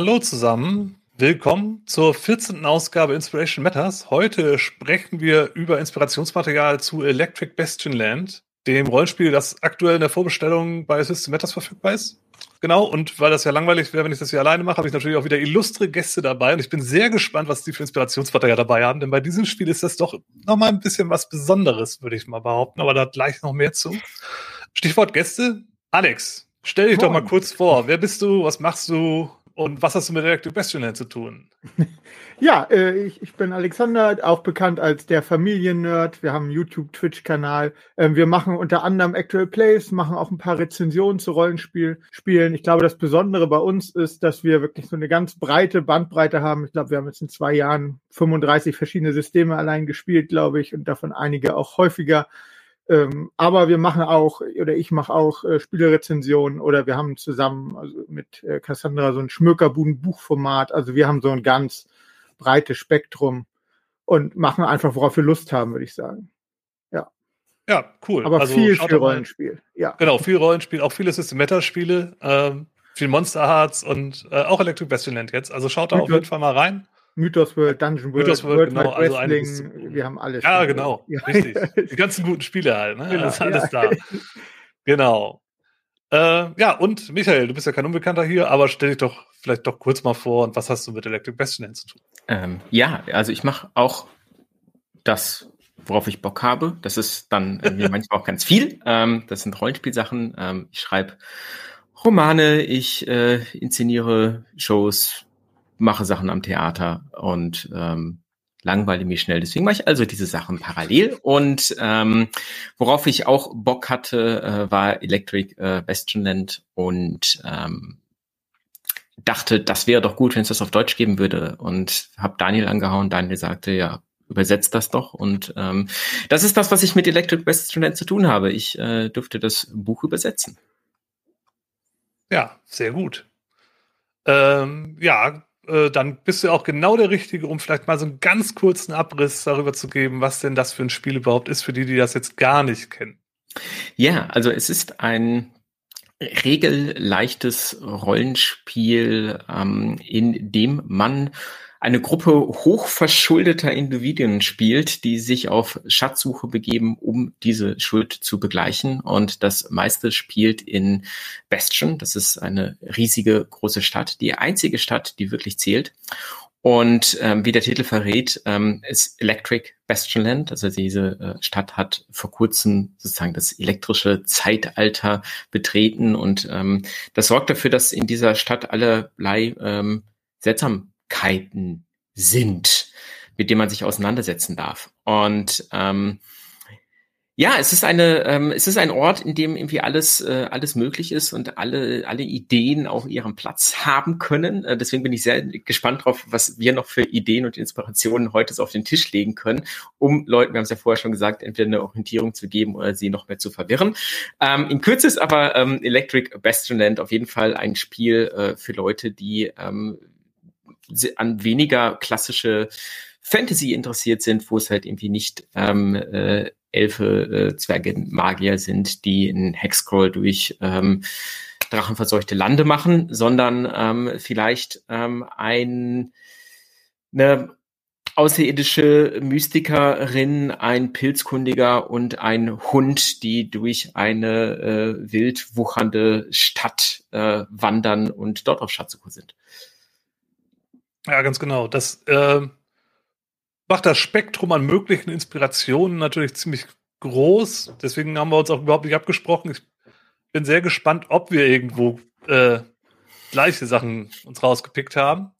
Hallo zusammen, willkommen zur 14. Ausgabe Inspiration Matters. Heute sprechen wir über Inspirationsmaterial zu Electric Bastion Land, dem Rollenspiel, das aktuell in der Vorbestellung bei System Matters verfügbar ist. Genau, und weil das ja langweilig wäre, wenn ich das hier alleine mache, habe ich natürlich auch wieder illustre Gäste dabei und ich bin sehr gespannt, was die für Inspirationsmaterial dabei haben, denn bei diesem Spiel ist das doch nochmal ein bisschen was Besonderes, würde ich mal behaupten, aber da gleich noch mehr zu. Stichwort Gäste. Alex, stell dich Moin. doch mal kurz vor. Wer bist du? Was machst du? Und was hast du mit Electric Bastion zu tun? Ja, äh, ich, ich bin Alexander, auch bekannt als der Familiennerd. Wir haben einen YouTube-Twitch-Kanal. Ähm, wir machen unter anderem Actual Plays, machen auch ein paar Rezensionen zu Rollenspielen. Ich glaube, das Besondere bei uns ist, dass wir wirklich so eine ganz breite Bandbreite haben. Ich glaube, wir haben jetzt in zwei Jahren 35 verschiedene Systeme allein gespielt, glaube ich, und davon einige auch häufiger. Ähm, aber wir machen auch, oder ich mache auch äh, Spielerezensionen oder wir haben zusammen also mit äh, Cassandra so ein Schmökerbuden-Buchformat. Also wir haben so ein ganz breites Spektrum und machen einfach, worauf wir Lust haben, würde ich sagen. Ja. Ja, cool. Aber also, viel, viel Rollenspiel. Ja. Genau, viel Rollenspiel, auch viele System-Meta-Spiele, ähm, viel Monster Hearts und äh, auch Electric Bastionland jetzt. Also schaut da auf jeden Fall mal rein. Mythos World, Dungeon World, Mythos World, World genau, also Wrestling, wir haben alles. Ja, genau, ja. richtig. Die ganzen guten Spiele halt, ne? Genau, alles, alles ja. da. Genau. Äh, ja, und Michael, du bist ja kein Unbekannter hier, aber stell dich doch vielleicht doch kurz mal vor und was hast du mit Electric Bastion zu tun? Ähm, ja, also ich mache auch das, worauf ich Bock habe. Das ist dann mir manchmal auch ganz viel. Ähm, das sind Rollenspielsachen. Ähm, ich schreibe Romane, ich äh, inszeniere Shows, mache Sachen am Theater und ähm, langweile mich schnell. Deswegen mache ich also diese Sachen parallel. Und ähm, worauf ich auch Bock hatte, äh, war Electric äh, Bastionland und ähm, dachte, das wäre doch gut, wenn es das auf Deutsch geben würde. Und habe Daniel angehauen. Daniel sagte, ja, übersetzt das doch. Und ähm, das ist das, was ich mit Electric Bastionland zu tun habe. Ich äh, durfte das Buch übersetzen. Ja, sehr gut. Ähm, ja, äh, dann bist du auch genau der Richtige, um vielleicht mal so einen ganz kurzen Abriss darüber zu geben, was denn das für ein Spiel überhaupt ist, für die, die das jetzt gar nicht kennen. Ja, also es ist ein regelleichtes Rollenspiel, ähm, in dem man eine Gruppe hochverschuldeter Individuen spielt, die sich auf Schatzsuche begeben, um diese Schuld zu begleichen. Und das meiste spielt in Bastion. Das ist eine riesige große Stadt, die einzige Stadt, die wirklich zählt. Und ähm, wie der Titel verrät, ähm, ist Electric Bastionland. Also diese äh, Stadt hat vor kurzem sozusagen das elektrische Zeitalter betreten und ähm, das sorgt dafür, dass in dieser Stadt allerlei ähm, seltsam Möglichkeiten sind, mit denen man sich auseinandersetzen darf. Und ähm, ja, es ist eine, ähm, es ist ein Ort, in dem irgendwie alles, äh, alles möglich ist und alle, alle Ideen auch ihren Platz haben können. Äh, deswegen bin ich sehr gespannt drauf, was wir noch für Ideen und Inspirationen heute so auf den Tisch legen können, um Leuten, wir haben es ja vorher schon gesagt, entweder eine Orientierung zu geben oder sie noch mehr zu verwirren. Ähm, in Kürze ist aber ähm, Electric Bastionland auf jeden Fall ein Spiel äh, für Leute, die ähm, an weniger klassische Fantasy interessiert sind, wo es halt irgendwie nicht ähm, äh, Elfe, äh, Zwerge, Magier sind, die einen Hexcrawl durch ähm, drachenverseuchte Lande machen, sondern ähm, vielleicht ähm, ein eine außerirdische Mystikerin, ein Pilzkundiger und ein Hund, die durch eine äh, wild wuchernde Stadt äh, wandern und dort auf Schatzsuche sind. Ja, ganz genau. Das äh, macht das Spektrum an möglichen Inspirationen natürlich ziemlich groß. Deswegen haben wir uns auch überhaupt nicht abgesprochen. Ich bin sehr gespannt, ob wir irgendwo äh, gleiche Sachen uns rausgepickt haben.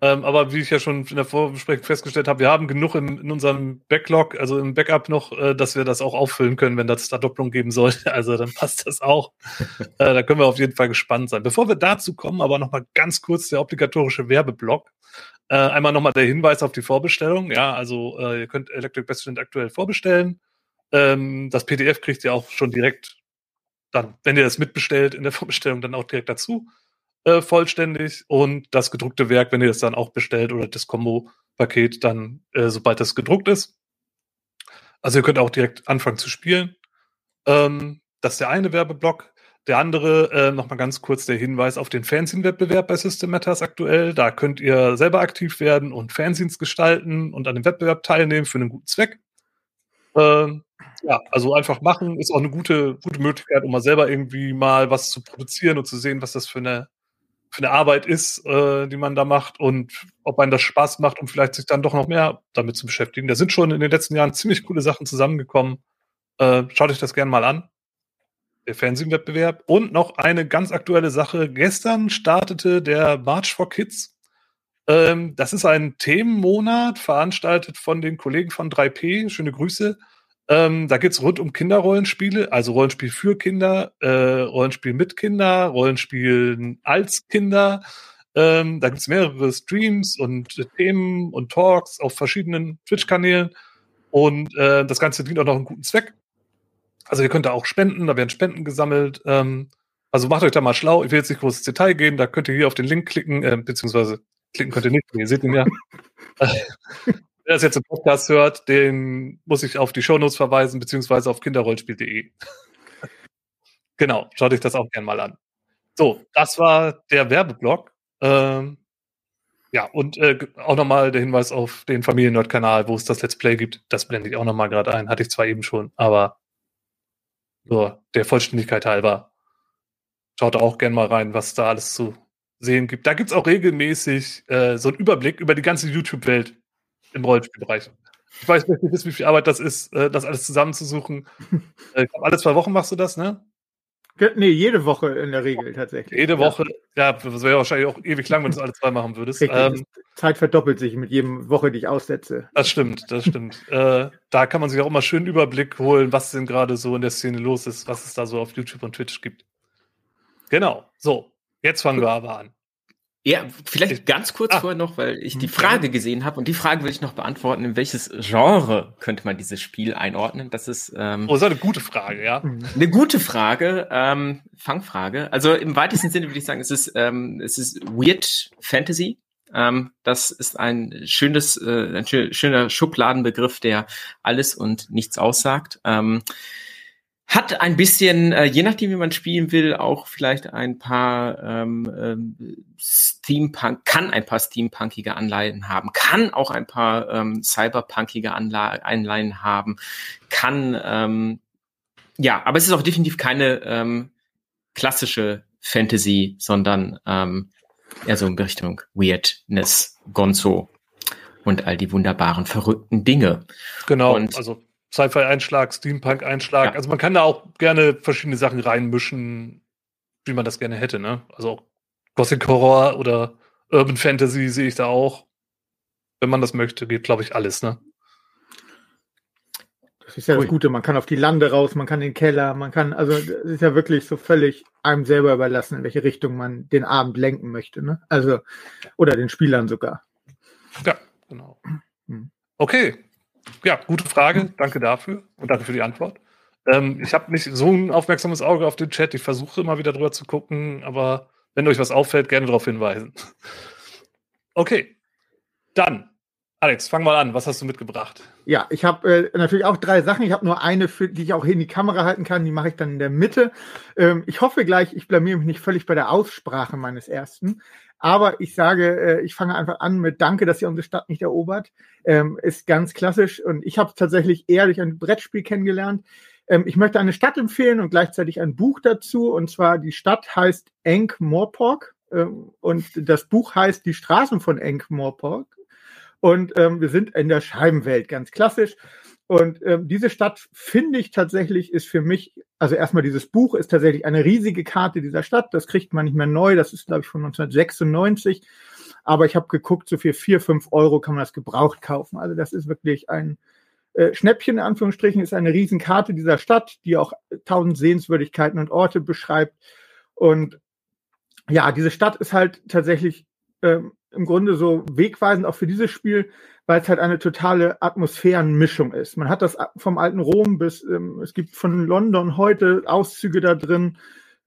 Ähm, aber wie ich ja schon in der Vorbesprechung festgestellt habe, wir haben genug in, in unserem Backlog, also im Backup noch, äh, dass wir das auch auffüllen können, wenn das da Doppelung geben sollte. Also dann passt das auch. äh, da können wir auf jeden Fall gespannt sein. Bevor wir dazu kommen, aber nochmal ganz kurz der obligatorische Werbeblock. Äh, einmal nochmal der Hinweis auf die Vorbestellung. Ja, also äh, ihr könnt Electric Bastion aktuell vorbestellen. Ähm, das PDF kriegt ihr auch schon direkt dann, wenn ihr das mitbestellt in der Vorbestellung, dann auch direkt dazu äh, vollständig und das gedruckte Werk, wenn ihr das dann auch bestellt oder das Combo-Paket dann, äh, sobald das gedruckt ist. Also ihr könnt auch direkt anfangen zu spielen. Ähm, das ist der eine Werbeblock. der andere, äh, nochmal ganz kurz der Hinweis auf den Fanzine-Wettbewerb bei System Matters aktuell. Da könnt ihr selber aktiv werden und Fanzines gestalten und an dem Wettbewerb teilnehmen für einen guten Zweck. Ähm, ja, also einfach machen ist auch eine gute, gute Möglichkeit, um mal selber irgendwie mal was zu produzieren und zu sehen, was das für eine, für eine Arbeit ist, äh, die man da macht und ob einem das Spaß macht, um vielleicht sich dann doch noch mehr damit zu beschäftigen. Da sind schon in den letzten Jahren ziemlich coole Sachen zusammengekommen. Äh, schaut euch das gerne mal an. Der Fernsehwettbewerb. Und noch eine ganz aktuelle Sache. Gestern startete der March for Kids. Ähm, das ist ein Themenmonat, veranstaltet von den Kollegen von 3P. Schöne Grüße. Ähm, da geht's rund um Kinderrollenspiele, also Rollenspiel für Kinder, äh, Rollenspiel mit Kinder, Rollenspiel als Kinder. Ähm, da gibt's mehrere Streams und Themen und Talks auf verschiedenen Twitch-Kanälen. Und äh, das Ganze dient auch noch einen guten Zweck. Also ihr könnt da auch spenden, da werden Spenden gesammelt. Ähm, also macht euch da mal schlau. Ich will jetzt nicht groß ins Detail gehen, da könnt ihr hier auf den Link klicken, äh, beziehungsweise klicken könnt ihr nicht, ihr seht ihn ja. Wer das jetzt im Podcast hört, den muss ich auf die Shownotes verweisen, beziehungsweise auf kinderrollspiel.de. genau, schaut euch das auch gerne mal an. So, das war der Werbeblock. Ähm, ja, und äh, auch nochmal der Hinweis auf den Familiennerd-Kanal, wo es das Let's Play gibt. Das blende ich auch nochmal gerade ein. Hatte ich zwar eben schon, aber nur der Vollständigkeit halber. Schaut auch gerne mal rein, was da alles zu sehen gibt. Da gibt es auch regelmäßig äh, so einen Überblick über die ganze YouTube-Welt im Rollenspielbereich. Ich weiß nicht, wie viel Arbeit das ist, äh, das alles zusammenzusuchen. Äh, ich glaube, alle zwei Wochen machst du das, ne? Nee, jede Woche in der Regel tatsächlich. Jede Woche, ja, das wäre wahrscheinlich auch ewig lang, wenn du das alle zwei machen würdest. Ähm, Zeit verdoppelt sich mit jedem Woche, die ich aussetze. Das stimmt, das stimmt. äh, da kann man sich auch immer schön Überblick holen, was denn gerade so in der Szene los ist, was es da so auf YouTube und Twitch gibt. Genau. So, jetzt fangen wir aber an. Ja, vielleicht ganz kurz ah. vorher noch, weil ich die mhm. Frage gesehen habe und die Frage will ich noch beantworten, in welches Genre könnte man dieses Spiel einordnen? Das ist ähm, Oh, das ist eine gute Frage, ja. Mhm. Eine gute Frage, ähm, Fangfrage. Also im weitesten Sinne würde ich sagen, es ist ähm, es ist Weird Fantasy. Ähm, das ist ein schönes, äh, ein schöner Schubladenbegriff, der alles und nichts aussagt. Ähm, hat ein bisschen, äh, je nachdem, wie man spielen will, auch vielleicht ein paar ähm, ähm, Steampunk, kann ein paar steampunkige Anleihen haben, kann auch ein paar ähm, cyberpunkige Anla Anleihen haben, kann, ähm, ja, aber es ist auch definitiv keine ähm, klassische Fantasy, sondern ähm, eher so in Richtung Weirdness, Gonzo und all die wunderbaren, verrückten Dinge. Genau, und also Sci-Fi-Einschlag, Steampunk-Einschlag. Ja. Also man kann da auch gerne verschiedene Sachen reinmischen, wie man das gerne hätte, ne? Also auch Gothic Horror oder Urban Fantasy sehe ich da auch. Wenn man das möchte, geht, glaube ich, alles, ne? Das ist ja cool. das Gute, man kann auf die Lande raus, man kann in den Keller, man kann, also es ist ja wirklich so völlig einem selber überlassen, in welche Richtung man den Abend lenken möchte, ne? Also, oder den Spielern sogar. Ja, genau. Hm. Okay, ja, gute Frage. Danke dafür und danke für die Antwort. Ähm, ich habe nicht so ein aufmerksames Auge auf den Chat. Ich versuche immer wieder drüber zu gucken, aber wenn euch was auffällt, gerne darauf hinweisen. Okay, dann, Alex, fang mal an. Was hast du mitgebracht? Ja, ich habe äh, natürlich auch drei Sachen. Ich habe nur eine, für, die ich auch hier in die Kamera halten kann. Die mache ich dann in der Mitte. Ähm, ich hoffe gleich, ich blamiere mich nicht völlig bei der Aussprache meines ersten. Aber ich sage, äh, ich fange einfach an mit Danke, dass ihr unsere Stadt nicht erobert. Ähm, ist ganz klassisch. Und ich habe tatsächlich eher durch ein Brettspiel kennengelernt. Ähm, ich möchte eine Stadt empfehlen und gleichzeitig ein Buch dazu. Und zwar die Stadt heißt Enk Morpork. Ähm, und das Buch heißt Die Straßen von Enk Morpork. Und ähm, wir sind in der Scheibenwelt, ganz klassisch. Und ähm, diese Stadt, finde ich tatsächlich, ist für mich, also erstmal dieses Buch ist tatsächlich eine riesige Karte dieser Stadt. Das kriegt man nicht mehr neu. Das ist, glaube ich, von 1996. Aber ich habe geguckt, so für vier, fünf Euro kann man das gebraucht kaufen. Also das ist wirklich ein äh, Schnäppchen, in Anführungsstrichen, ist eine Riesenkarte dieser Stadt, die auch tausend Sehenswürdigkeiten und Orte beschreibt. Und ja, diese Stadt ist halt tatsächlich ähm, im Grunde so wegweisend auch für dieses Spiel, weil es halt eine totale Atmosphärenmischung ist. Man hat das vom alten Rom bis, ähm, es gibt von London heute Auszüge da drin.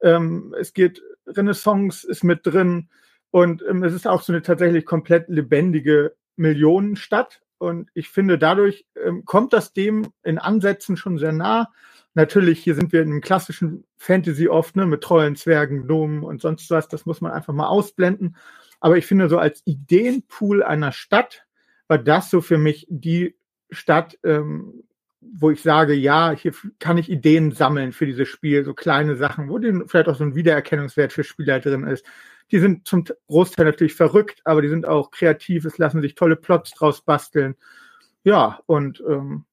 Ähm, es geht, Renaissance ist mit drin. Und ähm, es ist auch so eine tatsächlich komplett lebendige Millionenstadt. Und ich finde, dadurch ähm, kommt das dem in Ansätzen schon sehr nah. natürlich, hier sind wir in einem klassischen Fantasy oft, ne, mit Trollen, Zwergen, Gnomen und sonst was. Das muss man einfach mal ausblenden. Aber ich finde, so als Ideenpool einer Stadt war das so für mich die Stadt, ähm, wo ich sage, ja, hier kann ich Ideen sammeln für dieses Spiel, so kleine Sachen, wo vielleicht auch so ein Wiedererkennungswert für Spieler drin ist. Die sind zum Großteil natürlich verrückt, aber die sind auch kreativ, es lassen sich tolle Plots draus basteln. Ja, und ähm,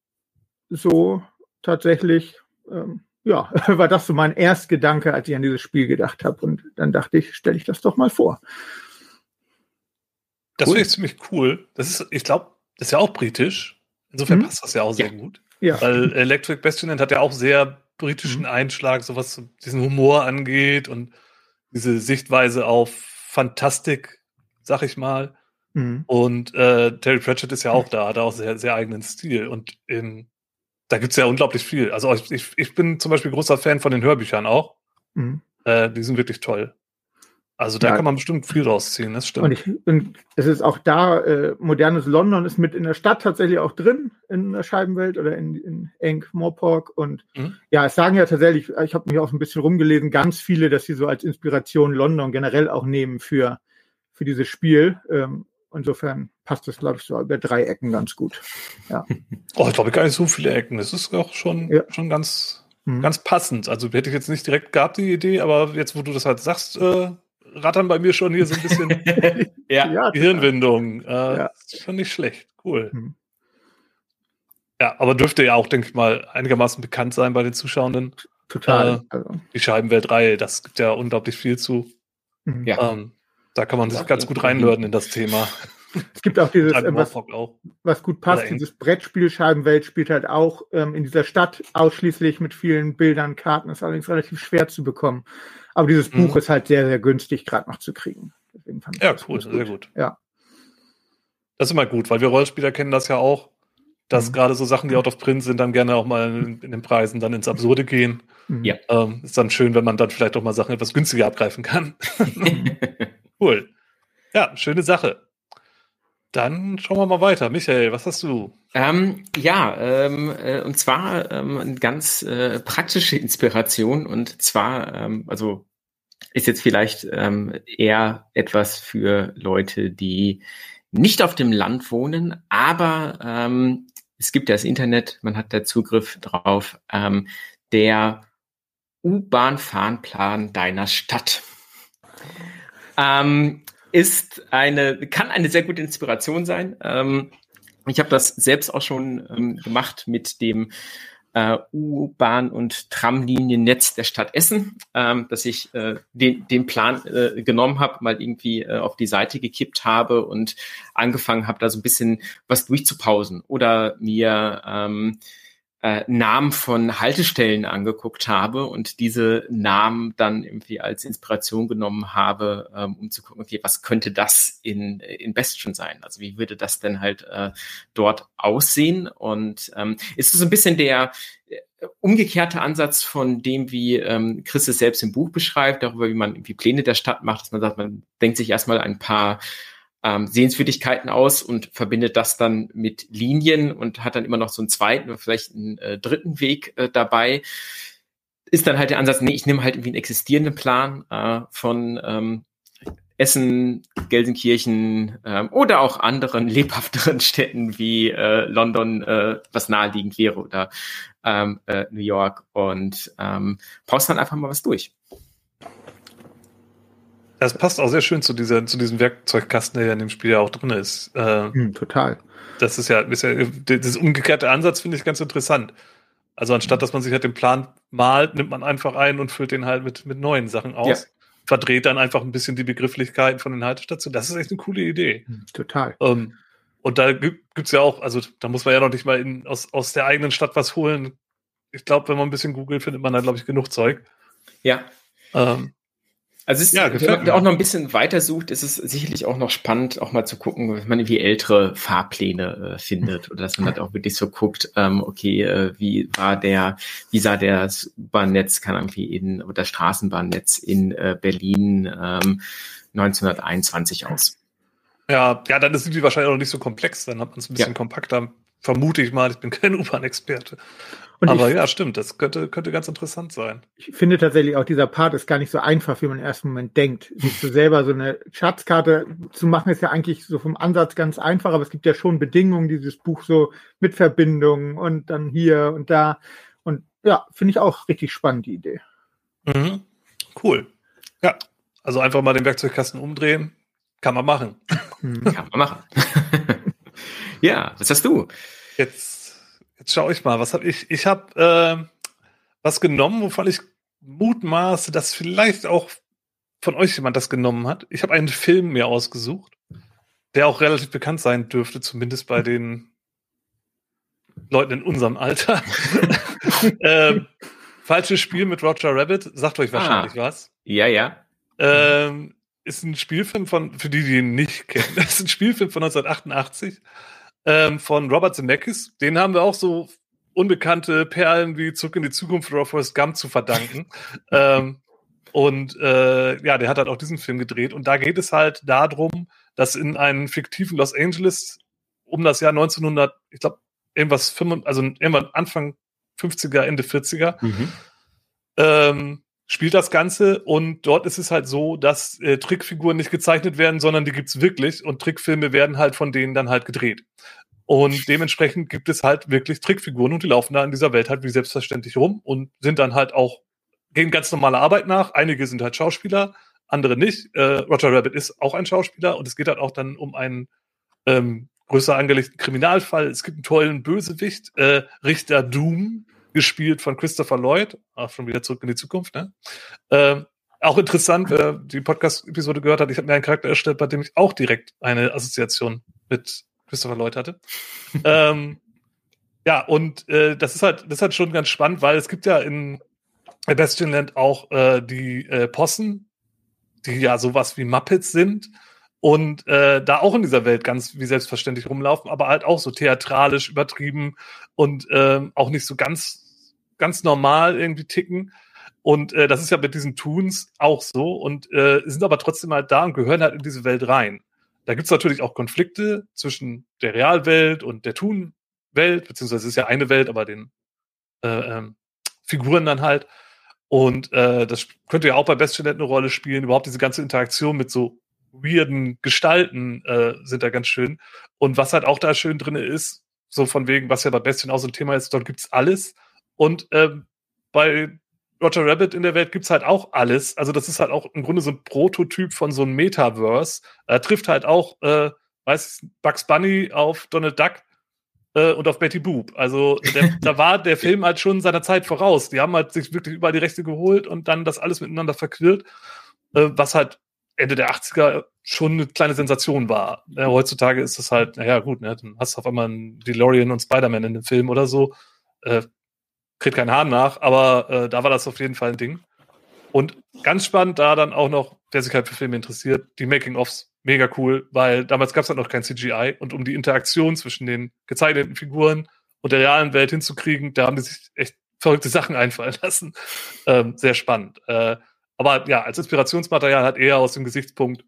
so tatsächlich, ähm, ja, war das so mein Erstgedanke, als ich an dieses Spiel gedacht habe. Und dann dachte ich, stelle ich das doch mal vor. Das cool. finde ich ziemlich cool. Das ist, ich glaube, das ist ja auch britisch. Insofern mhm. passt das ja auch sehr ja. gut. Ja. Weil Electric Bastionland hat ja auch sehr britischen mhm. Einschlag, so was diesen Humor angeht und diese Sichtweise auf Fantastik, sag ich mal. Mhm. Und äh, Terry Pratchett ist ja auch da, hat auch sehr, sehr eigenen Stil. Und in, da gibt's ja unglaublich viel. Also ich, ich bin zum Beispiel großer Fan von den Hörbüchern auch. Mhm. Äh, die sind wirklich toll. Also da ja. kann man bestimmt viel rausziehen, das stimmt. Und, ich, und es ist auch da, äh, modernes London ist mit in der Stadt tatsächlich auch drin, in der Scheibenwelt oder in, in Enk Morpork. Und mhm. ja, es sagen ja tatsächlich, ich habe mich auch ein bisschen rumgelesen, ganz viele, dass sie so als Inspiration London generell auch nehmen für, für dieses Spiel. Ähm, insofern passt das, glaube ich, so über drei Ecken ganz gut. Ja. oh, ich glaube gar nicht so viele Ecken. Das ist auch schon, ja. schon ganz, mhm. ganz passend. Also hätte ich jetzt nicht direkt gehabt, die Idee, aber jetzt, wo du das halt sagst, äh, rattern bei mir schon hier so ein bisschen ja, Gehirnwindung. Äh, ja. Ist schon nicht schlecht. Cool. Mhm. Ja, aber dürfte ja auch, denke ich mal, einigermaßen bekannt sein bei den Zuschauenden. Total. Äh, also. Die Scheibenweltreihe, das gibt ja unglaublich viel zu. Mhm. Ja. Ähm, da kann man sich ganz gut reinlören in das Thema. Es gibt auch dieses, äh, was, was, gut passt, dieses Brettspiel Scheibenwelt spielt halt auch ähm, in dieser Stadt ausschließlich mit vielen Bildern, Karten, ist allerdings relativ schwer zu bekommen. Aber dieses mhm. Buch ist halt sehr, sehr günstig gerade noch zu kriegen. ja, cool, sehr gut. Ja. Das ist immer gut, weil wir Rollenspieler kennen das ja auch, dass mhm. gerade so Sachen, die out of print sind, dann gerne auch mal in, in den Preisen dann ins Absurde gehen. Mhm. Ja. Ähm, ist dann schön, wenn man dann vielleicht auch mal Sachen etwas günstiger abgreifen kann. cool. Ja, schöne Sache. Dann schauen wir mal weiter. Michael, was hast du? Ähm, ja, ähm, äh, und zwar ähm, eine ganz äh, praktische Inspiration und zwar, ähm, also ist jetzt vielleicht ähm, eher etwas für Leute, die nicht auf dem Land wohnen, aber ähm, es gibt ja das Internet, man hat da Zugriff drauf, ähm, der U-Bahn-Fahrplan deiner Stadt. Ähm, ist eine, kann eine sehr gute Inspiration sein. Ähm, ich habe das selbst auch schon ähm, gemacht mit dem äh, U-Bahn- und Tramliniennetz der Stadt Essen, ähm, dass ich äh, den, den Plan äh, genommen habe, mal irgendwie äh, auf die Seite gekippt habe und angefangen habe, da so ein bisschen was durchzupausen oder mir ähm, äh, Namen von Haltestellen angeguckt habe und diese Namen dann irgendwie als Inspiration genommen habe, ähm, um zu gucken, okay, was könnte das in, in Bastion sein? Also wie würde das denn halt äh, dort aussehen? Und ähm, ist es so ein bisschen der äh, umgekehrte Ansatz von dem, wie ähm, Chris es selbst im Buch beschreibt, darüber, wie man irgendwie Pläne der Stadt macht, dass man sagt, man denkt sich erstmal ein paar ähm, Sehenswürdigkeiten aus und verbindet das dann mit Linien und hat dann immer noch so einen zweiten oder vielleicht einen äh, dritten Weg äh, dabei. Ist dann halt der Ansatz, nee, ich nehme halt irgendwie einen existierenden Plan äh, von ähm, Essen, Gelsenkirchen ähm, oder auch anderen lebhafteren Städten wie äh, London, äh, was naheliegend wäre, oder ähm, äh, New York und ähm, brauchst dann einfach mal was durch. Das passt auch sehr schön zu, dieser, zu diesem Werkzeugkasten, der ja in dem Spiel ja auch drin ist. Äh, hm, total. Das ist ja, ist ja, das umgekehrte Ansatz finde ich ganz interessant. Also anstatt, dass man sich halt den Plan malt, nimmt man einfach ein und füllt den halt mit, mit neuen Sachen aus. Ja. Verdreht dann einfach ein bisschen die Begrifflichkeiten von den Haltestationen. Das ist echt eine coole Idee. Hm, total. Ähm, und da gibt es ja auch, also da muss man ja noch nicht mal in, aus, aus der eigenen Stadt was holen. Ich glaube, wenn man ein bisschen googelt, findet man da, glaube ich, genug Zeug. Ja. Ähm, also es ja, wenn man auch noch ein bisschen weiter sucht, ist es sicherlich auch noch spannend, auch mal zu gucken, wenn man irgendwie ältere Fahrpläne äh, findet oder dass man halt auch wirklich so guckt, ähm, okay, äh, wie war der, wie sah das U-Bahn-Netz, kann irgendwie in oder Straßenbahnnetz in äh, Berlin ähm, 1921 aus. Ja, ja, dann sind die wahrscheinlich auch nicht so komplex, dann hat man es ein bisschen ja. kompakter. Vermute ich mal, ich bin kein U-Bahn-Experte. Aber ich, ja, stimmt, das könnte, könnte ganz interessant sein. Ich finde tatsächlich auch, dieser Part ist gar nicht so einfach, wie man im ersten Moment denkt. Sich so selber so eine Schatzkarte zu machen, ist ja eigentlich so vom Ansatz ganz einfach, aber es gibt ja schon Bedingungen, dieses Buch so mit Verbindungen und dann hier und da. Und ja, finde ich auch richtig spannend, die Idee. Mhm. Cool. Ja, also einfach mal den Werkzeugkasten umdrehen. Kann man machen. Mhm. Kann man machen. ja, was hast du? Jetzt, jetzt schaue ich mal, was habe ich? Ich habe äh, was genommen, wovon ich mutmaße, dass vielleicht auch von euch jemand das genommen hat. Ich habe einen Film mir ausgesucht, der auch relativ bekannt sein dürfte, zumindest bei den Leuten in unserem Alter. ähm, falsches Spiel mit Roger Rabbit, sagt euch wahrscheinlich ah, was. Ja, ja. Ähm, ist ein Spielfilm von, für die, die ihn nicht kennen, ist ein Spielfilm von 1988 ähm, von Robert Zemeckis. Den haben wir auch so unbekannte Perlen wie Zurück in die Zukunft oder Forrest Gump zu verdanken. ähm, und äh, ja, der hat halt auch diesen Film gedreht. Und da geht es halt darum, dass in einem fiktiven Los Angeles um das Jahr 1900, ich glaube, irgendwas, 5, also irgendwann Anfang 50er, Ende 40er, mhm. ähm, spielt das Ganze und dort ist es halt so, dass äh, Trickfiguren nicht gezeichnet werden, sondern die gibt's wirklich und Trickfilme werden halt von denen dann halt gedreht. Und dementsprechend gibt es halt wirklich Trickfiguren und die laufen da in dieser Welt halt wie selbstverständlich rum und sind dann halt auch, gehen ganz normale Arbeit nach. Einige sind halt Schauspieler, andere nicht. Äh, Roger Rabbit ist auch ein Schauspieler und es geht halt auch dann um einen ähm, größer angelegten Kriminalfall. Es gibt einen tollen Bösewicht, äh, Richter Doom, gespielt von Christopher Lloyd, auch schon wieder zurück in die Zukunft. Ne? Ähm, auch interessant, wer die Podcast-Episode gehört hat, ich habe mir einen Charakter erstellt, bei dem ich auch direkt eine Assoziation mit Christopher Lloyd hatte. ähm, ja, und äh, das ist halt, das ist halt schon ganz spannend, weil es gibt ja in Bastionland auch äh, die äh, Possen, die ja sowas wie Muppets sind und äh, da auch in dieser Welt ganz wie selbstverständlich rumlaufen, aber halt auch so theatralisch übertrieben und ähm, auch nicht so ganz ganz normal irgendwie ticken. Und äh, das ist ja mit diesen Toons auch so und äh, sind aber trotzdem halt da und gehören halt in diese Welt rein. Da gibt's natürlich auch Konflikte zwischen der Realwelt und der Toon-Welt, beziehungsweise es ist ja eine Welt, aber den äh, ähm, Figuren dann halt. Und äh, das könnte ja auch bei Bestchannel eine Rolle spielen, überhaupt diese ganze Interaktion mit so weirden Gestalten äh, sind da ganz schön. Und was halt auch da schön drin ist, so von wegen, was ja bei Bestien auch so ein Thema ist, dort gibt's alles. Und ähm, bei Roger Rabbit in der Welt gibt's halt auch alles. Also das ist halt auch im Grunde so ein Prototyp von so einem Metaverse. Er trifft halt auch, äh, weiß ich, Bugs Bunny auf Donald Duck äh, und auf Betty Boop. Also der, da war der Film halt schon seiner Zeit voraus. Die haben halt sich wirklich überall die Rechte geholt und dann das alles miteinander verquirlt, äh, was halt Ende der 80er schon eine kleine Sensation war. Ja, heutzutage ist es halt, naja, gut, ne, dann hast du auf einmal einen DeLorean und Spider-Man in dem Film oder so. Äh, kriegt keinen Hahn nach, aber äh, da war das auf jeden Fall ein Ding. Und ganz spannend da dann auch noch, wer sich halt für Filme interessiert, die Making-ofs, mega cool, weil damals gab es halt noch kein CGI und um die Interaktion zwischen den gezeichneten Figuren und der realen Welt hinzukriegen, da haben die sich echt verrückte Sachen einfallen lassen. Ähm, sehr spannend. Äh, aber ja, als Inspirationsmaterial hat er aus dem Gesichtspunkt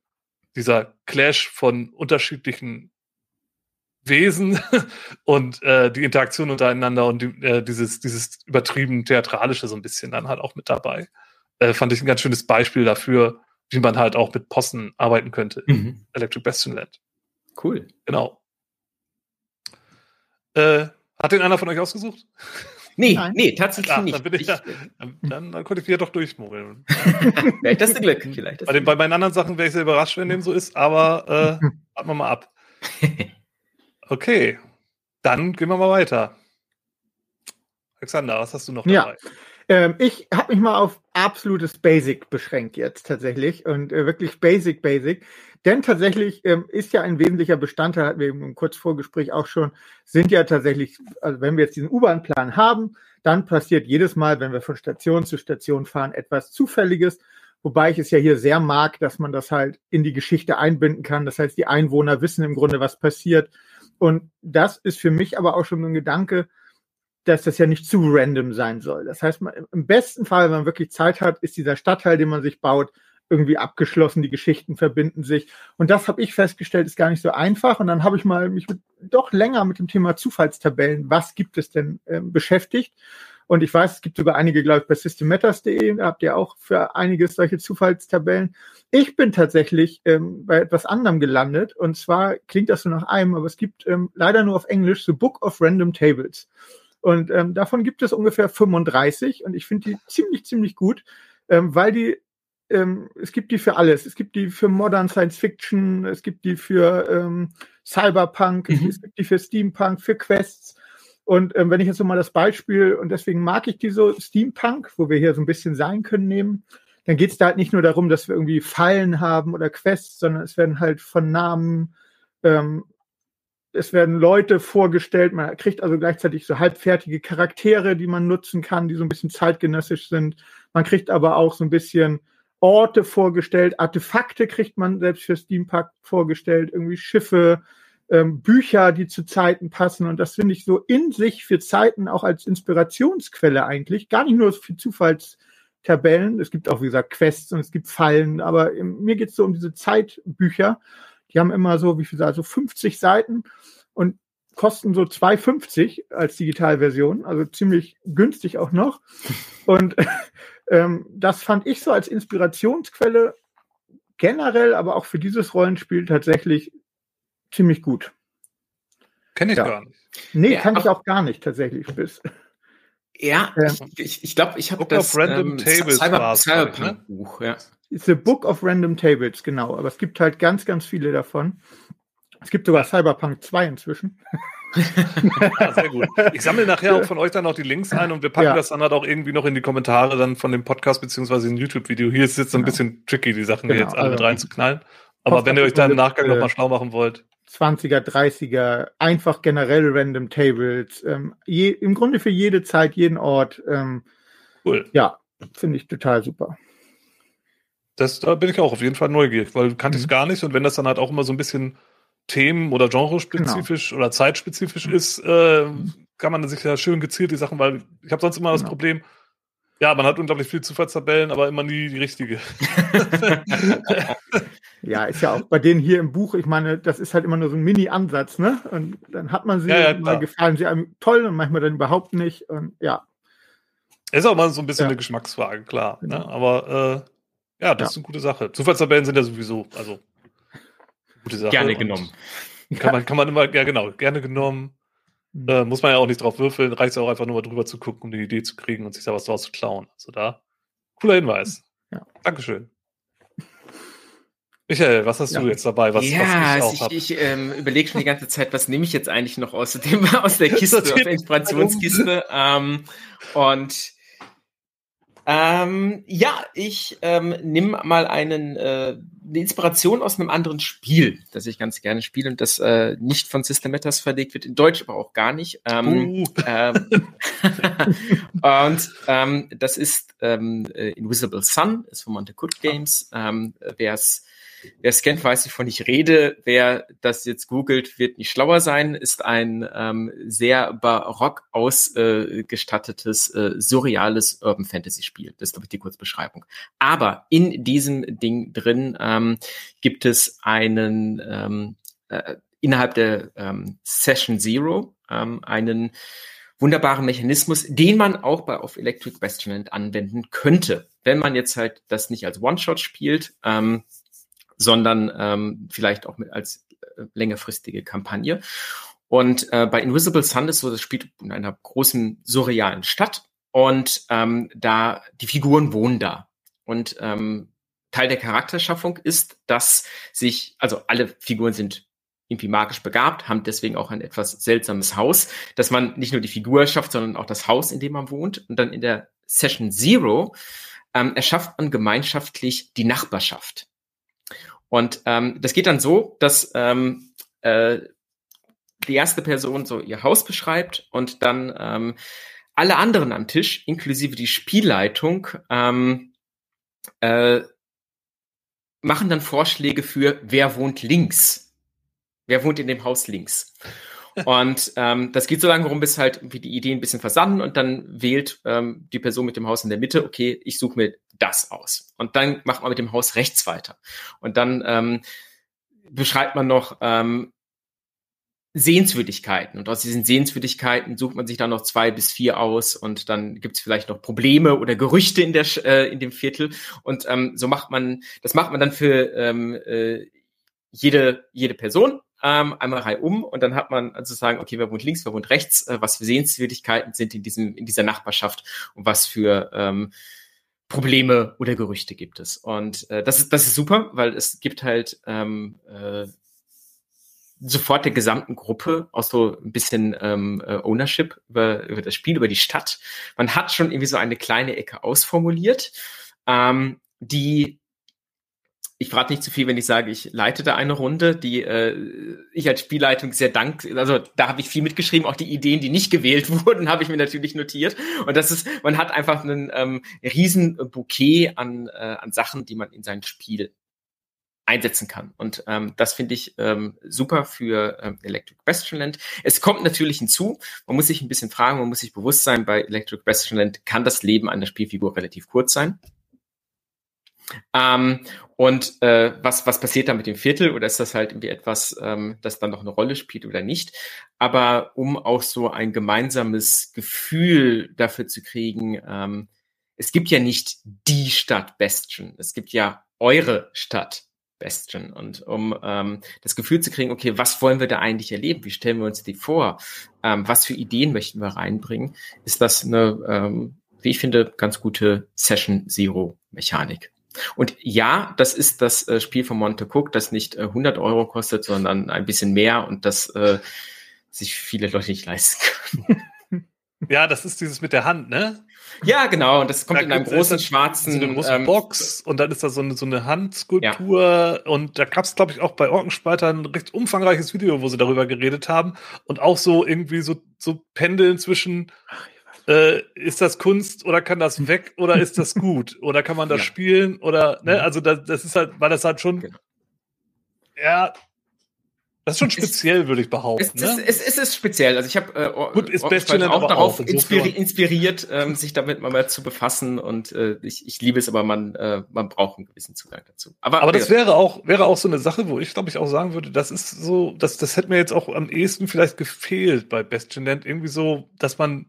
dieser Clash von unterschiedlichen Wesen und äh, die Interaktion untereinander und die, äh, dieses, dieses übertrieben theatralische so ein bisschen dann halt auch mit dabei. Äh, fand ich ein ganz schönes Beispiel dafür, wie man halt auch mit Posten arbeiten könnte mhm. in Electric Bastionland. Cool. Genau. Äh, hat den einer von euch ausgesucht? Nee, Nein. nee, tatsächlich Ach, nicht. Dann, ich, da, dann, dann, konnte ich wieder doch durchmogeln. vielleicht hast du Glück. Vielleicht bei, den, bei meinen anderen Sachen wäre ich sehr überrascht, wenn dem so ist, aber äh, warten wir mal ab. Okay, dann gehen wir mal weiter. Alexander, was hast du noch dabei? Ja. Ähm, ich habe mich mal auf absolutes Basic beschränkt jetzt tatsächlich und äh, wirklich Basic, Basic. Denn tatsächlich ähm, ist ja ein wesentlicher Bestandteil, hatten wir im kurz Vorgespräch auch schon, sind ja tatsächlich, also wenn wir jetzt diesen U-Bahn-Plan haben, dann passiert jedes Mal, wenn wir von Station zu Station fahren, etwas Zufälliges. Wobei ich es ja hier sehr mag, dass man das halt in die Geschichte einbinden kann. Das heißt, die Einwohner wissen im Grunde, was passiert. Und das ist für mich aber auch schon ein Gedanke, dass das ja nicht zu random sein soll. Das heißt, man, im besten Fall, wenn man wirklich Zeit hat, ist dieser Stadtteil, den man sich baut, irgendwie abgeschlossen, die Geschichten verbinden sich. Und das habe ich festgestellt, ist gar nicht so einfach. Und dann habe ich mal mich mit, doch länger mit dem Thema Zufallstabellen, was gibt es denn, äh, beschäftigt. Und ich weiß, es gibt sogar einige, glaube ich, bei systemmatters.de, da habt ihr auch für einiges solche Zufallstabellen. Ich bin tatsächlich ähm, bei etwas anderem gelandet. Und zwar klingt das so nach einem, aber es gibt ähm, leider nur auf Englisch The Book of Random Tables. Und ähm, davon gibt es ungefähr 35 und ich finde die ziemlich, ziemlich gut, ähm, weil die, ähm, es gibt die für alles. Es gibt die für Modern Science Fiction, es gibt die für ähm, Cyberpunk, mhm. es gibt die für Steampunk, für Quests. Und ähm, wenn ich jetzt so mal das Beispiel, und deswegen mag ich die so Steampunk, wo wir hier so ein bisschen sein können, nehmen, dann geht es da halt nicht nur darum, dass wir irgendwie Fallen haben oder Quests, sondern es werden halt von Namen ähm, es werden Leute vorgestellt, man kriegt also gleichzeitig so halbfertige Charaktere, die man nutzen kann, die so ein bisschen zeitgenössisch sind. Man kriegt aber auch so ein bisschen Orte vorgestellt, Artefakte kriegt man selbst für Steampunk vorgestellt, irgendwie Schiffe, ähm, Bücher, die zu Zeiten passen. Und das finde ich so in sich für Zeiten auch als Inspirationsquelle eigentlich, gar nicht nur für Zufallstabellen. Es gibt auch, wie gesagt, Quests und es gibt Fallen, aber mir geht es so um diese Zeitbücher. Die haben immer so, wie viel, also 50 Seiten und kosten so 2,50 als Digitalversion, also ziemlich günstig auch noch. Und ähm, das fand ich so als Inspirationsquelle generell, aber auch für dieses Rollenspiel tatsächlich ziemlich gut. Kenne ich ja. gar nicht. Nee, ja, kann ich auch gar nicht tatsächlich bis. Ja, ähm, ich, ich glaube, ich habe das Random ähm, Tables Cyber, Cyberpunk Buch, ja. It's a Book of Random Tables, genau. Aber es gibt halt ganz, ganz viele davon. Es gibt sogar Cyberpunk 2 inzwischen. ja, sehr gut. Ich sammle nachher auch von euch dann noch die Links ein und wir packen ja. das dann halt auch irgendwie noch in die Kommentare dann von dem Podcast beziehungsweise in YouTube-Video. Hier ist jetzt so ein genau. bisschen tricky, die Sachen genau. hier jetzt alle also, mit reinzuknallen. Aber wenn ihr euch dann im Nachgang nochmal schlau machen wollt. 20er, 30er, einfach generell Random Tables, ähm, je, im Grunde für jede Zeit, jeden Ort. Ähm, cool. Ja, finde ich total super. Das, da bin ich auch auf jeden Fall neugierig, weil kannte mhm. ich gar nicht. Und wenn das dann halt auch immer so ein bisschen Themen- oder genrespezifisch genau. oder zeitspezifisch mhm. ist, äh, kann man sich ja schön gezielt die Sachen, weil ich habe sonst immer das genau. Problem, ja, man hat unglaublich viel Zufallstabellen, aber immer nie die richtige. ja, ist ja auch bei denen hier im Buch, ich meine, das ist halt immer nur so ein Mini-Ansatz, ne? Und dann hat man sie, ja, ja, mal gefallen sie einem toll und manchmal dann überhaupt nicht. Und ja. Ist auch mal so ein bisschen ja. eine Geschmacksfrage, klar. Ne? Genau. Ne? Aber äh, ja, das ja. ist eine gute Sache. Zufallstabellen sind ja sowieso, also gute Sache. Gerne genommen. Kann man, kann man immer, ja genau, gerne genommen. Mhm. Äh, muss man ja auch nicht drauf würfeln, reicht es auch einfach nur mal drüber zu gucken, um die Idee zu kriegen und sich da was draus zu klauen. Also da, cooler Hinweis. Ja. Dankeschön. Michael, was hast ja. du jetzt dabei? Was, ja, was ich, auch also ich, ich ähm, überlege schon die ganze Zeit, was nehme ich jetzt eigentlich noch aus, dem, aus der Kiste, aus der Inspirationskiste. Ähm, und ähm, ja, ich ähm, nehme mal einen, äh, eine Inspiration aus einem anderen Spiel, das ich ganz gerne spiele und das äh, nicht von System Matters verlegt wird, in Deutsch aber auch gar nicht. Ähm, uh. ähm, und ähm, das ist ähm, äh, Invisible Sun, ist von Monte Good Games. Ähm, Wer es Wer scannt, weiß, wovon ich rede. Wer das jetzt googelt, wird nicht schlauer sein. Ist ein ähm, sehr barock ausgestattetes, äh, surreales Urban Fantasy Spiel. Das ist, glaube ich, die Kurzbeschreibung. Aber in diesem Ding drin ähm, gibt es einen ähm, äh, innerhalb der ähm, Session Zero ähm, einen wunderbaren Mechanismus, den man auch bei auf Electric Westland anwenden könnte. Wenn man jetzt halt das nicht als One-Shot spielt, ähm, sondern ähm, vielleicht auch mit als äh, längerfristige Kampagne. Und äh, bei Invisible Sun ist so, das spielt in einer großen surrealen Stadt und ähm, da die Figuren wohnen da. Und ähm, Teil der Charakterschaffung ist, dass sich, also alle Figuren sind irgendwie magisch begabt, haben deswegen auch ein etwas seltsames Haus, dass man nicht nur die Figur schafft, sondern auch das Haus, in dem man wohnt. Und dann in der Session Zero ähm, erschafft man gemeinschaftlich die Nachbarschaft. Und ähm, das geht dann so, dass ähm, äh, die erste Person so ihr Haus beschreibt und dann ähm, alle anderen am Tisch, inklusive die Spielleitung, ähm, äh, machen dann Vorschläge für, wer wohnt links. Wer wohnt in dem Haus links? Und ähm, das geht so lange rum, bis halt wie die Ideen ein bisschen versanden und dann wählt ähm, die Person mit dem Haus in der Mitte, okay, ich suche mir das aus. Und dann macht man mit dem Haus rechts weiter. Und dann ähm, beschreibt man noch ähm, Sehenswürdigkeiten. Und aus diesen Sehenswürdigkeiten sucht man sich dann noch zwei bis vier aus und dann gibt es vielleicht noch Probleme oder Gerüchte in, der, äh, in dem Viertel. Und ähm, so macht man, das macht man dann für ähm, äh, jede, jede Person ähm, einmal reihum und dann hat man also sagen, okay, wer wohnt links, wer wohnt rechts, äh, was für Sehenswürdigkeiten sind in diesem in dieser Nachbarschaft und was für ähm, Probleme oder Gerüchte gibt es. Und äh, das ist das ist super, weil es gibt halt ähm, äh, sofort der gesamten Gruppe auch so ein bisschen ähm, äh, Ownership über, über das Spiel, über die Stadt. Man hat schon irgendwie so eine kleine Ecke ausformuliert, ähm, die ich verrate nicht zu viel, wenn ich sage, ich leite da eine Runde, die äh, ich als Spielleitung sehr dank, also da habe ich viel mitgeschrieben, auch die Ideen, die nicht gewählt wurden, habe ich mir natürlich notiert. Und das ist, man hat einfach einen ähm, riesen Bouquet an, äh, an Sachen, die man in sein Spiel einsetzen kann. Und ähm, das finde ich ähm, super für ähm, Electric Questionland. Es kommt natürlich hinzu, man muss sich ein bisschen fragen, man muss sich bewusst sein, bei Electric Questionland kann das Leben einer Spielfigur relativ kurz sein. Ähm, und äh, was, was passiert da mit dem Viertel? Oder ist das halt irgendwie etwas, ähm, das dann noch eine Rolle spielt oder nicht? Aber um auch so ein gemeinsames Gefühl dafür zu kriegen, ähm, es gibt ja nicht die Stadt Bastion. Es gibt ja eure Stadt Bastion. Und um ähm, das Gefühl zu kriegen, okay, was wollen wir da eigentlich erleben? Wie stellen wir uns die vor? Ähm, was für Ideen möchten wir reinbringen? Ist das eine, ähm, wie ich finde, ganz gute Session Zero Mechanik. Und ja, das ist das äh, Spiel von Monte Cook, das nicht äh, 100 Euro kostet, sondern ein bisschen mehr und das äh, sich viele Leute nicht leisten können. Ja, das ist dieses mit der Hand, ne? Ja, genau. Und das kommt da in einem großen schwarzen so eine große ähm, Box und dann ist da so eine, so eine Handskulptur. Ja. Und da gab es, glaube ich, auch bei Orkenspalter ein recht umfangreiches Video, wo sie darüber geredet haben. Und auch so irgendwie so, so Pendeln zwischen, äh, ist das Kunst oder kann das weg oder ist das gut? Oder kann man das ja. spielen? Oder, ne, also das, das ist halt, weil das halt schon, genau. ja, das ist schon speziell, würde ich behaupten. Es, ne? es, es, ist speziell. Also ich habe äh, Gut, ist Bastion auch darauf auch, inspiri inspiriert, ähm, sich damit mal zu befassen und äh, ich, ich liebe es, aber man, äh, man braucht einen gewissen Zugang dazu. Aber, aber das wäre auch, wäre auch so eine Sache, wo ich glaube ich auch sagen würde, das ist so, das, das hätte mir jetzt auch am ehesten vielleicht gefehlt bei Bastion Land. Irgendwie so, dass man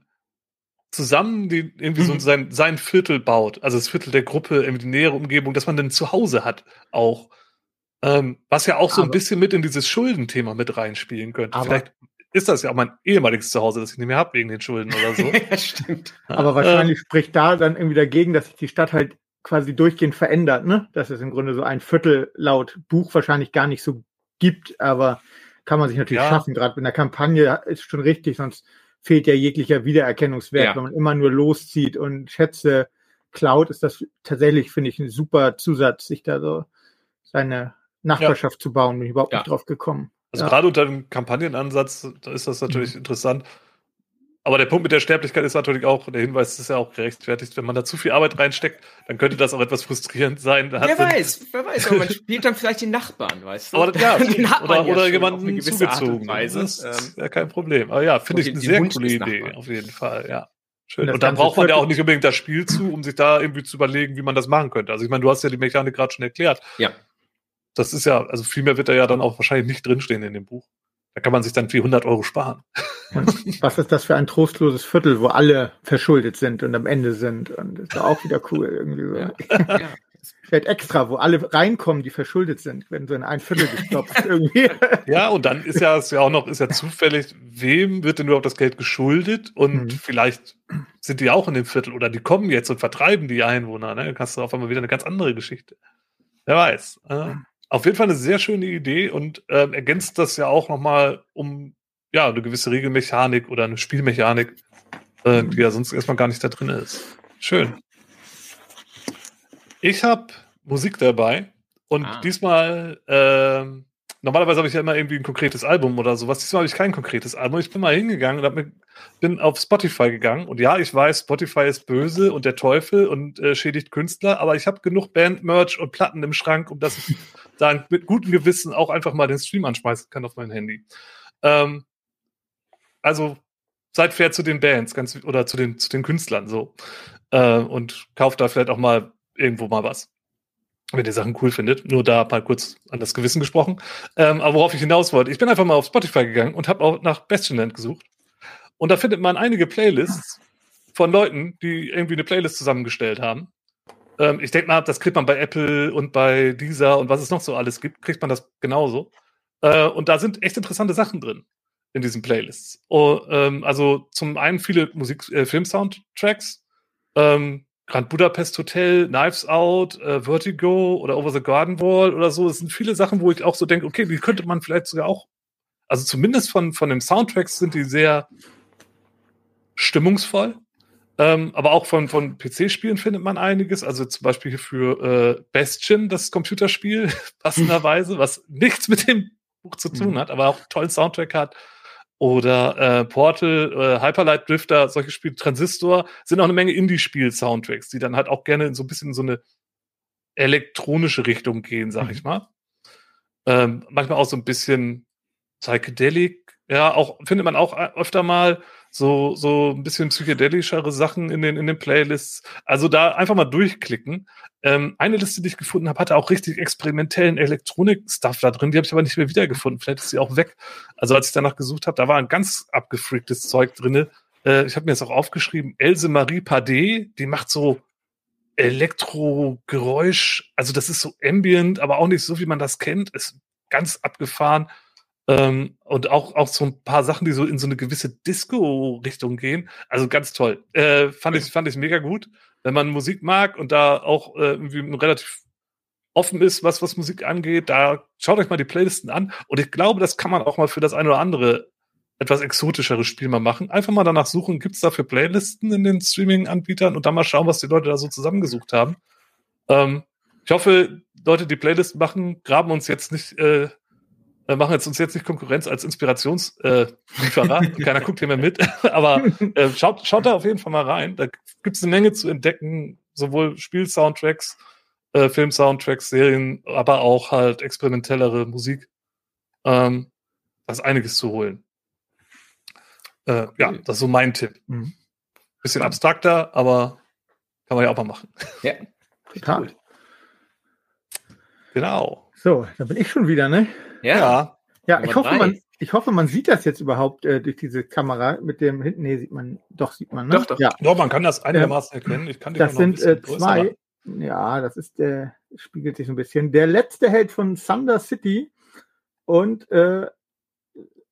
zusammen die, irgendwie mhm. so sein, sein Viertel baut, also das Viertel der Gruppe, irgendwie die nähere Umgebung, dass man dann zu Hause hat auch. Ähm, was ja auch so aber, ein bisschen mit in dieses Schuldenthema mit reinspielen könnte. Vielleicht ist das ja auch mein ehemaliges Zuhause, das ich nicht mehr habe wegen den Schulden oder so. ja, stimmt. Aber wahrscheinlich ähm, spricht da dann irgendwie dagegen, dass sich die Stadt halt quasi durchgehend verändert, ne? Dass es im Grunde so ein Viertel laut Buch wahrscheinlich gar nicht so gibt, aber kann man sich natürlich ja. schaffen. Gerade in der Kampagne ist schon richtig, sonst fehlt ja jeglicher Wiedererkennungswert, ja. wenn man immer nur loszieht und Schätze klaut, ist das tatsächlich, finde ich, ein super Zusatz, sich da so seine Nachbarschaft ja. zu bauen. Bin ich überhaupt ja. nicht drauf gekommen. Also ja. gerade unter dem Kampagnenansatz, da ist das natürlich mhm. interessant. Aber der Punkt mit der Sterblichkeit ist natürlich auch, der Hinweis ist ja auch gerechtfertigt, wenn man da zu viel Arbeit reinsteckt, dann könnte das auch etwas frustrierend sein. wer weiß, wer weiß, aber man spielt dann vielleicht die Nachbarn, weißt du? Aber, ja, oder, oder ja jemanden zugezogen. Das ist ähm, ja kein Problem. Aber ja, finde ich eine sehr coole Idee, auf jeden Fall, ja. Schön. Und, und dann braucht man ja auch nicht unbedingt das Spiel zu, um sich da irgendwie zu überlegen, wie man das machen könnte. Also ich meine, du hast ja die Mechanik gerade schon erklärt. Ja. Das ist ja, also viel mehr wird da ja dann auch wahrscheinlich nicht drinstehen in dem Buch. Da kann man sich dann 400 Euro sparen. Was ist das für ein trostloses Viertel, wo alle verschuldet sind und am Ende sind? Und das ist auch wieder cool irgendwie so. Ja. ja. Vielleicht extra, wo alle reinkommen, die verschuldet sind, wenn so in ein Viertel gestopft irgendwie. Ja, und dann ist ja, ist ja auch noch, ist ja zufällig, wem wird denn überhaupt das Geld geschuldet? Und mhm. vielleicht sind die auch in dem Viertel oder die kommen jetzt und vertreiben die Einwohner. Ne? Dann hast du auf einmal wieder eine ganz andere Geschichte. Wer weiß. Äh? Auf jeden Fall eine sehr schöne Idee und äh, ergänzt das ja auch nochmal um ja, eine gewisse Regelmechanik oder eine Spielmechanik, äh, die ja sonst erstmal gar nicht da drin ist. Schön. Ich habe Musik dabei und ah. diesmal, äh, normalerweise habe ich ja immer irgendwie ein konkretes Album oder sowas. Diesmal habe ich kein konkretes Album. Ich bin mal hingegangen und mit, bin auf Spotify gegangen. Und ja, ich weiß, Spotify ist böse und der Teufel und äh, schädigt Künstler, aber ich habe genug Band-Merch und Platten im Schrank, um das da mit gutem Gewissen auch einfach mal den Stream anschmeißen kann auf mein Handy. Ähm, also seid fair zu den Bands ganz, oder zu den, zu den Künstlern so. Äh, und kauft da vielleicht auch mal irgendwo mal was. Wenn ihr Sachen cool findet. Nur da mal kurz an das Gewissen gesprochen. Ähm, aber worauf ich hinaus wollte, ich bin einfach mal auf Spotify gegangen und habe auch nach Bastionland gesucht. Und da findet man einige Playlists von Leuten, die irgendwie eine Playlist zusammengestellt haben. Ähm, ich denke mal, das kriegt man bei Apple und bei Deezer und was es noch so alles gibt, kriegt man das genauso. Äh, und da sind echt interessante Sachen drin in diesen Playlists. Oh, ähm, also zum einen viele Musik, äh, Film-Soundtracks, ähm, Grand Budapest Hotel, Knives Out, äh, Vertigo oder Over the Garden Wall oder so. Es sind viele Sachen, wo ich auch so denke, okay, die könnte man vielleicht sogar auch, also zumindest von, von den Soundtracks sind die sehr stimmungsvoll. Ähm, aber auch von, von PC-Spielen findet man einiges. Also zum Beispiel für äh, Bastion, das Computerspiel, passenderweise, was nichts mit dem Buch zu tun mhm. hat, aber auch einen tollen Soundtrack hat. Oder äh, Portal, äh, Hyperlight Drifter, solche Spiele, Transistor, sind auch eine Menge Indie-Spiel-Soundtracks, die dann halt auch gerne so ein bisschen in so eine elektronische Richtung gehen, sag mhm. ich mal. Ähm, manchmal auch so ein bisschen psychedelic, ja, auch findet man auch äh, öfter mal so, so ein bisschen psychedelischere Sachen in den, in den Playlists. Also da einfach mal durchklicken. Ähm, eine Liste, die ich gefunden habe, hatte auch richtig experimentellen Elektronik-Stuff da drin. Die habe ich aber nicht mehr wiedergefunden. Vielleicht ist sie auch weg. Also als ich danach gesucht habe, da war ein ganz abgefreaktes Zeug drin. Äh, ich habe mir jetzt auch aufgeschrieben, Else Marie Pade, die macht so Elektrogeräusch. Also das ist so ambient, aber auch nicht so, wie man das kennt. Ist ganz abgefahren. Ähm, und auch, auch so ein paar Sachen, die so in so eine gewisse Disco-Richtung gehen. Also ganz toll. Äh, fand, ich, fand ich mega gut. Wenn man Musik mag und da auch äh, irgendwie relativ offen ist, was, was Musik angeht, da schaut euch mal die Playlisten an. Und ich glaube, das kann man auch mal für das eine oder andere etwas exotischere Spiel mal machen. Einfach mal danach suchen, gibt es dafür Playlisten in den Streaming-Anbietern und dann mal schauen, was die Leute da so zusammengesucht haben. Ähm, ich hoffe, Leute, die Playlisten machen, graben uns jetzt nicht äh, wir machen jetzt uns jetzt nicht Konkurrenz als Inspirationslieferer. Äh, Keiner guckt hier mehr mit. Aber äh, schaut, schaut da auf jeden Fall mal rein. Da gibt es eine Menge zu entdecken, sowohl Spiel-Soundtracks, äh, Film-Soundtracks, Serien, aber auch halt experimentellere Musik. Ähm, da ist einiges zu holen. Äh, ja, das ist so mein Tipp. Mhm. Bisschen abstrakter, aber kann man ja auch mal machen. Ja, total. Genau. So, da bin ich schon wieder, ne? Ja. Ja, ich hoffe, man, ich hoffe, man sieht das jetzt überhaupt äh, durch diese Kamera mit dem hinten. Nee, sieht man, doch, sieht man. Ne? Doch, doch. Ja. doch, man kann das einigermaßen ähm, erkennen. Ich kann das sind äh, zwei. Ja, das ist der, spiegelt sich so ein bisschen. Der letzte Held von Thunder City und äh,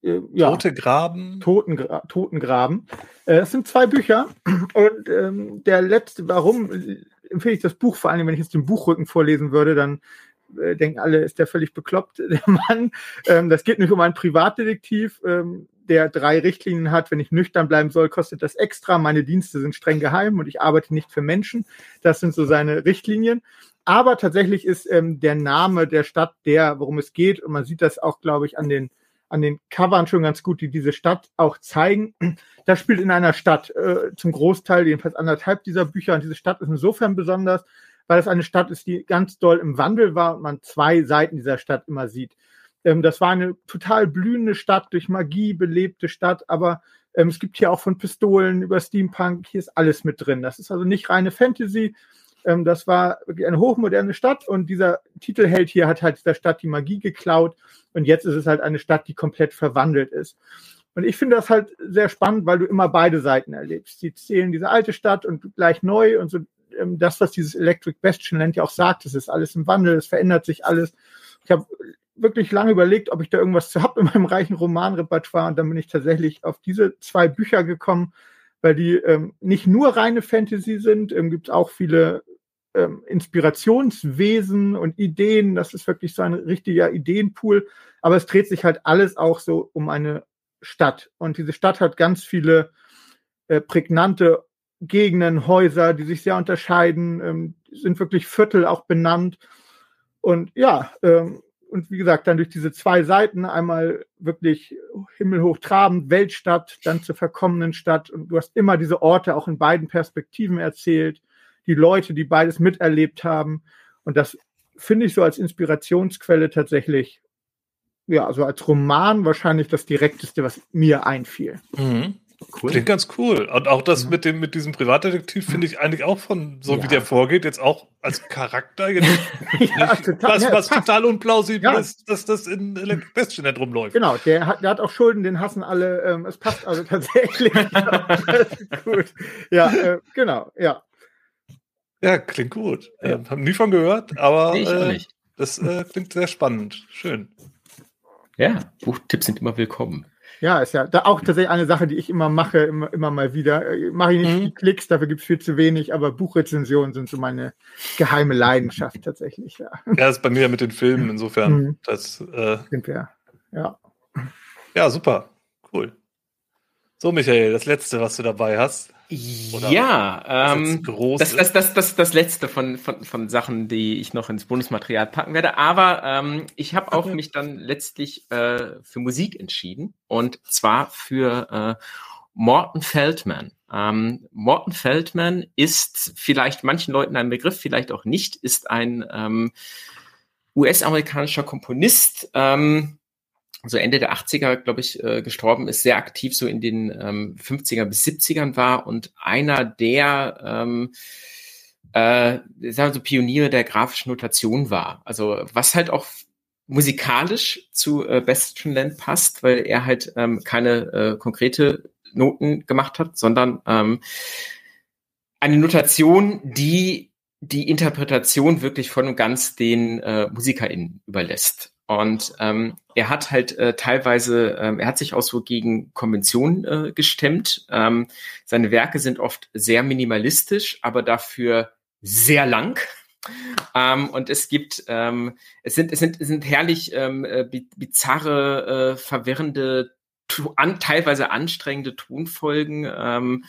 äh, ja, Tote Graben. Totengra Totengraben. Äh, das sind zwei Bücher. Und ähm, der letzte, warum empfehle ich das Buch, vor allem wenn ich jetzt den Buchrücken vorlesen würde, dann äh, denken alle, ist der völlig bekloppt, der Mann. Ähm, das geht nicht um einen Privatdetektiv, ähm, der drei Richtlinien hat. Wenn ich nüchtern bleiben soll, kostet das extra. Meine Dienste sind streng geheim und ich arbeite nicht für Menschen. Das sind so seine Richtlinien. Aber tatsächlich ist ähm, der Name der Stadt der, worum es geht. Und man sieht das auch, glaube ich, an den an den Covern schon ganz gut, die diese Stadt auch zeigen. Das spielt in einer Stadt äh, zum Großteil, jedenfalls anderthalb dieser Bücher. Und diese Stadt ist insofern besonders, weil es eine Stadt ist, die ganz doll im Wandel war und man zwei Seiten dieser Stadt immer sieht. Ähm, das war eine total blühende Stadt, durch Magie belebte Stadt, aber ähm, es gibt hier auch von Pistolen über Steampunk, hier ist alles mit drin. Das ist also nicht reine Fantasy. Ähm, das war wirklich eine hochmoderne Stadt und dieser Titelheld hier hat halt dieser Stadt die Magie geklaut und jetzt ist es halt eine Stadt, die komplett verwandelt ist. Und ich finde das halt sehr spannend, weil du immer beide Seiten erlebst. Sie zählen diese alte Stadt und gleich neu und so ähm, das, was dieses Electric Bastion Land ja auch sagt, es ist alles im Wandel, es verändert sich alles. Ich habe wirklich lange überlegt, ob ich da irgendwas zu habe in meinem reichen Romanrepertoire und dann bin ich tatsächlich auf diese zwei Bücher gekommen, weil die ähm, nicht nur reine Fantasy sind, ähm, gibt auch viele ähm, Inspirationswesen und Ideen. Das ist wirklich so ein richtiger Ideenpool. Aber es dreht sich halt alles auch so um eine Stadt. Und diese Stadt hat ganz viele äh, prägnante Gegenden, Häuser, die sich sehr unterscheiden, ähm, sind wirklich Viertel auch benannt. Und ja, ähm, und wie gesagt, dann durch diese zwei Seiten, einmal wirklich himmelhoch trabend, Weltstadt, dann zur verkommenen Stadt. Und du hast immer diese Orte auch in beiden Perspektiven erzählt, die Leute, die beides miterlebt haben. Und das finde ich so als Inspirationsquelle tatsächlich, ja, also als Roman wahrscheinlich das direkteste, was mir einfiel. Mhm. Cool. Klingt ganz cool. Und auch das ja. mit dem, mit diesem Privatdetektiv finde ich eigentlich auch von, so ja. wie der vorgeht, jetzt auch als Charakter ja, total, was, was total unplausibel ist, dass das in Electric nicht rumläuft. Genau, der hat, der hat auch Schulden, den hassen alle, ähm, es passt also tatsächlich. gut. Ja, äh, genau, ja. Ja, klingt gut. Ja. Äh, haben nie von gehört, aber nee, äh, das äh, klingt sehr spannend. Schön. Ja, Buchtipps sind immer willkommen. Ja, ist ja da auch tatsächlich eine Sache, die ich immer mache, immer, immer mal wieder. Äh, mache ich nicht mhm. Klicks, dafür gibt es viel zu wenig, aber Buchrezensionen sind so meine geheime Leidenschaft tatsächlich. Ja, ja das ist bei mir mit den Filmen, insofern. Mhm. Das, äh, sind wir, ja. Ja, super. Cool. So, Michael, das letzte, was du dabei hast. Oder ja, ähm, das, das, das, das, das letzte von, von, von Sachen, die ich noch ins Bonusmaterial packen werde. Aber ähm, ich habe auch mich dann letztlich äh, für Musik entschieden und zwar für äh, Morton Feldman. Ähm, Morton Feldman ist vielleicht manchen Leuten ein Begriff, vielleicht auch nicht, ist ein ähm, US-amerikanischer Komponist. Ähm, so Ende der 80er, glaube ich, äh, gestorben ist, sehr aktiv so in den ähm, 50er bis 70ern war und einer der ähm, äh, sagen wir so Pioniere der grafischen Notation war. Also was halt auch musikalisch zu äh, Bestischen Land passt, weil er halt ähm, keine äh, konkrete Noten gemacht hat, sondern ähm, eine Notation, die die Interpretation wirklich und ganz den äh, MusikerInnen überlässt. Und ähm, er hat halt äh, teilweise, ähm, er hat sich auch so gegen Konventionen äh, gestemmt. Ähm, seine Werke sind oft sehr minimalistisch, aber dafür sehr lang. Ähm, und es gibt, ähm, es sind, es sind, es sind herrlich ähm, äh, bizarre, äh, verwirrende, an, teilweise anstrengende Tonfolgen. Ähm,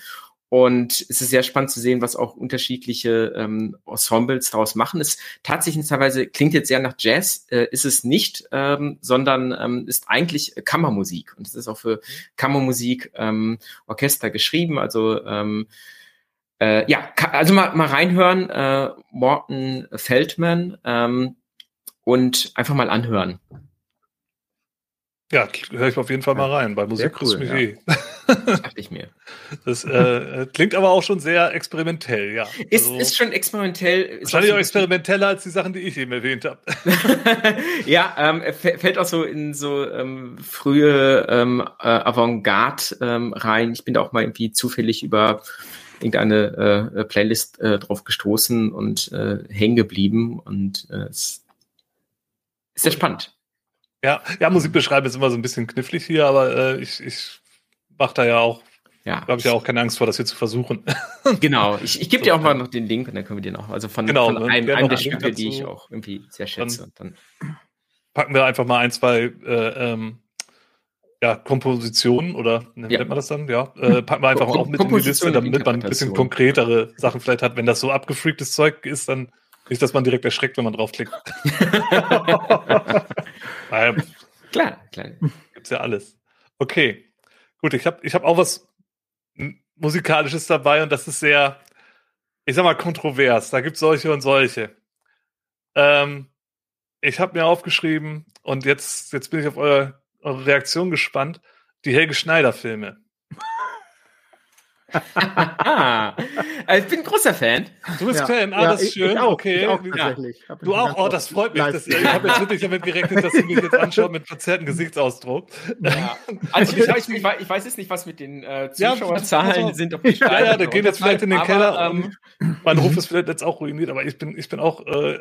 und es ist sehr spannend zu sehen, was auch unterschiedliche ähm, Ensembles daraus machen. Es tatsächlich teilweise klingt jetzt sehr nach Jazz, äh, ist es nicht, ähm, sondern ähm, ist eigentlich Kammermusik. Und es ist auch für Kammermusik ähm, Orchester geschrieben. Also ähm, äh, ja, also mal, mal reinhören, äh, Morton Feldman ähm, und einfach mal anhören. Ja, höre ich auf jeden Fall mal rein. Bei Musik cool, mich ja. eh. Dachte ich mir. Das äh, klingt aber auch schon sehr experimentell, ja. Ist, also, ist schon experimentell. Ist wahrscheinlich auch experimenteller als die Sachen, die ich eben erwähnt habe. ja, ähm, fällt auch so in so ähm, frühe ähm, äh, Avantgarde ähm, rein. Ich bin da auch mal irgendwie zufällig über irgendeine äh, Playlist äh, drauf gestoßen und äh, hängen geblieben und äh, es ist sehr spannend. Ja, ja, Musik beschreiben ist immer so ein bisschen knifflig hier, aber äh, ich, ich mache da ja auch, ja. habe ich ja auch keine Angst vor, das hier zu versuchen. genau, ich, ich gebe so, dir auch mal noch den Link und dann können wir den auch, also von, genau, von einem, einem der Stücke, die ich auch irgendwie sehr schätze. Dann, dann packen wir einfach mal ein, zwei äh, ähm, ja, Kompositionen oder ne, ja. nennt man das dann? Ja, äh, packen wir einfach auch mit in die Liste, damit man ein bisschen konkretere Sachen vielleicht hat. Wenn das so abgefreaktes Zeug ist, dann nicht, dass man direkt erschreckt, wenn man draufklickt. klar, klar. Gibt's ja alles. Okay. Gut, ich habe ich hab auch was Musikalisches dabei und das ist sehr, ich sag mal, kontrovers. Da gibt's solche und solche. Ähm, ich habe mir aufgeschrieben und jetzt, jetzt bin ich auf eure, eure Reaktion gespannt. Die Helge Schneider-Filme. Ich bin ein großer Fan. Du bist ja. Fan, ah, ja, das ist schön. Ich auch, okay. Ich auch tatsächlich. Ja. Du auch, oh, das freut mich. Das, ich habe jetzt wirklich damit gerechnet, dass du mich jetzt anschaut mit verzerrtem Gesichtsausdruck. Ja. Also ich, ich, ich, ich, weiß jetzt nicht, was mit den äh, Zuschauerzahlen sind. Ob die ja, ja, da geht jetzt vielleicht in den aber, Keller. Ähm, mein Ruf ist vielleicht jetzt auch ruiniert, aber ich bin, ich bin auch äh,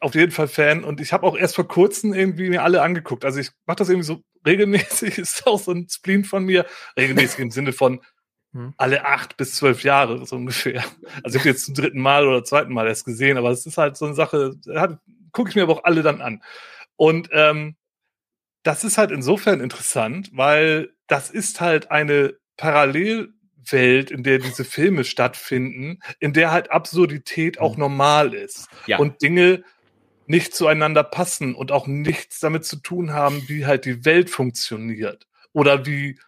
auf jeden Fall Fan und ich habe auch erst vor kurzem irgendwie mir alle angeguckt. Also ich mache das irgendwie so regelmäßig, ist auch so ein Spleen von mir, regelmäßig im Sinne von hm. alle acht bis zwölf Jahre so ungefähr. Also ich habe jetzt zum dritten Mal oder zweiten Mal erst gesehen, aber es ist halt so eine Sache, gucke ich mir aber auch alle dann an. Und ähm, das ist halt insofern interessant, weil das ist halt eine Parallelwelt, in der diese Filme stattfinden, in der halt Absurdität auch hm. normal ist ja. und Dinge nicht zueinander passen und auch nichts damit zu tun haben, wie halt die Welt funktioniert oder wie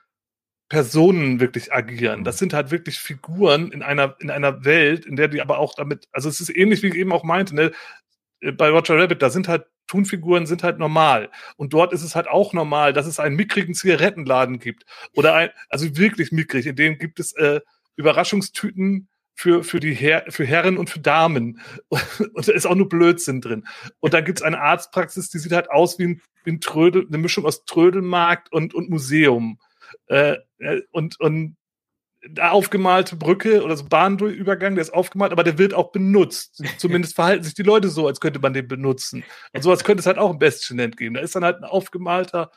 Personen wirklich agieren. Das sind halt wirklich Figuren in einer, in einer Welt, in der die aber auch damit, also es ist ähnlich wie ich eben auch meinte, ne, bei Roger Rabbit, da sind halt Cartoon-Figuren sind halt normal. Und dort ist es halt auch normal, dass es einen mickrigen Zigarettenladen gibt. Oder ein, also wirklich mickrig, in dem gibt es äh, Überraschungstüten für, für die Her für Herren und für Damen. Und da ist auch nur Blödsinn drin. Und da gibt's eine Arztpraxis, die sieht halt aus wie ein, wie ein Trödel, eine Mischung aus Trödelmarkt und, und Museum. Äh, äh und, und aufgemalte Brücke oder so Bahnübergang, der ist aufgemalt, aber der wird auch benutzt. Zumindest verhalten sich die Leute so, als könnte man den benutzen. Und sowas könnte es halt auch im Bestien geben. Da ist dann halt ein aufgemalter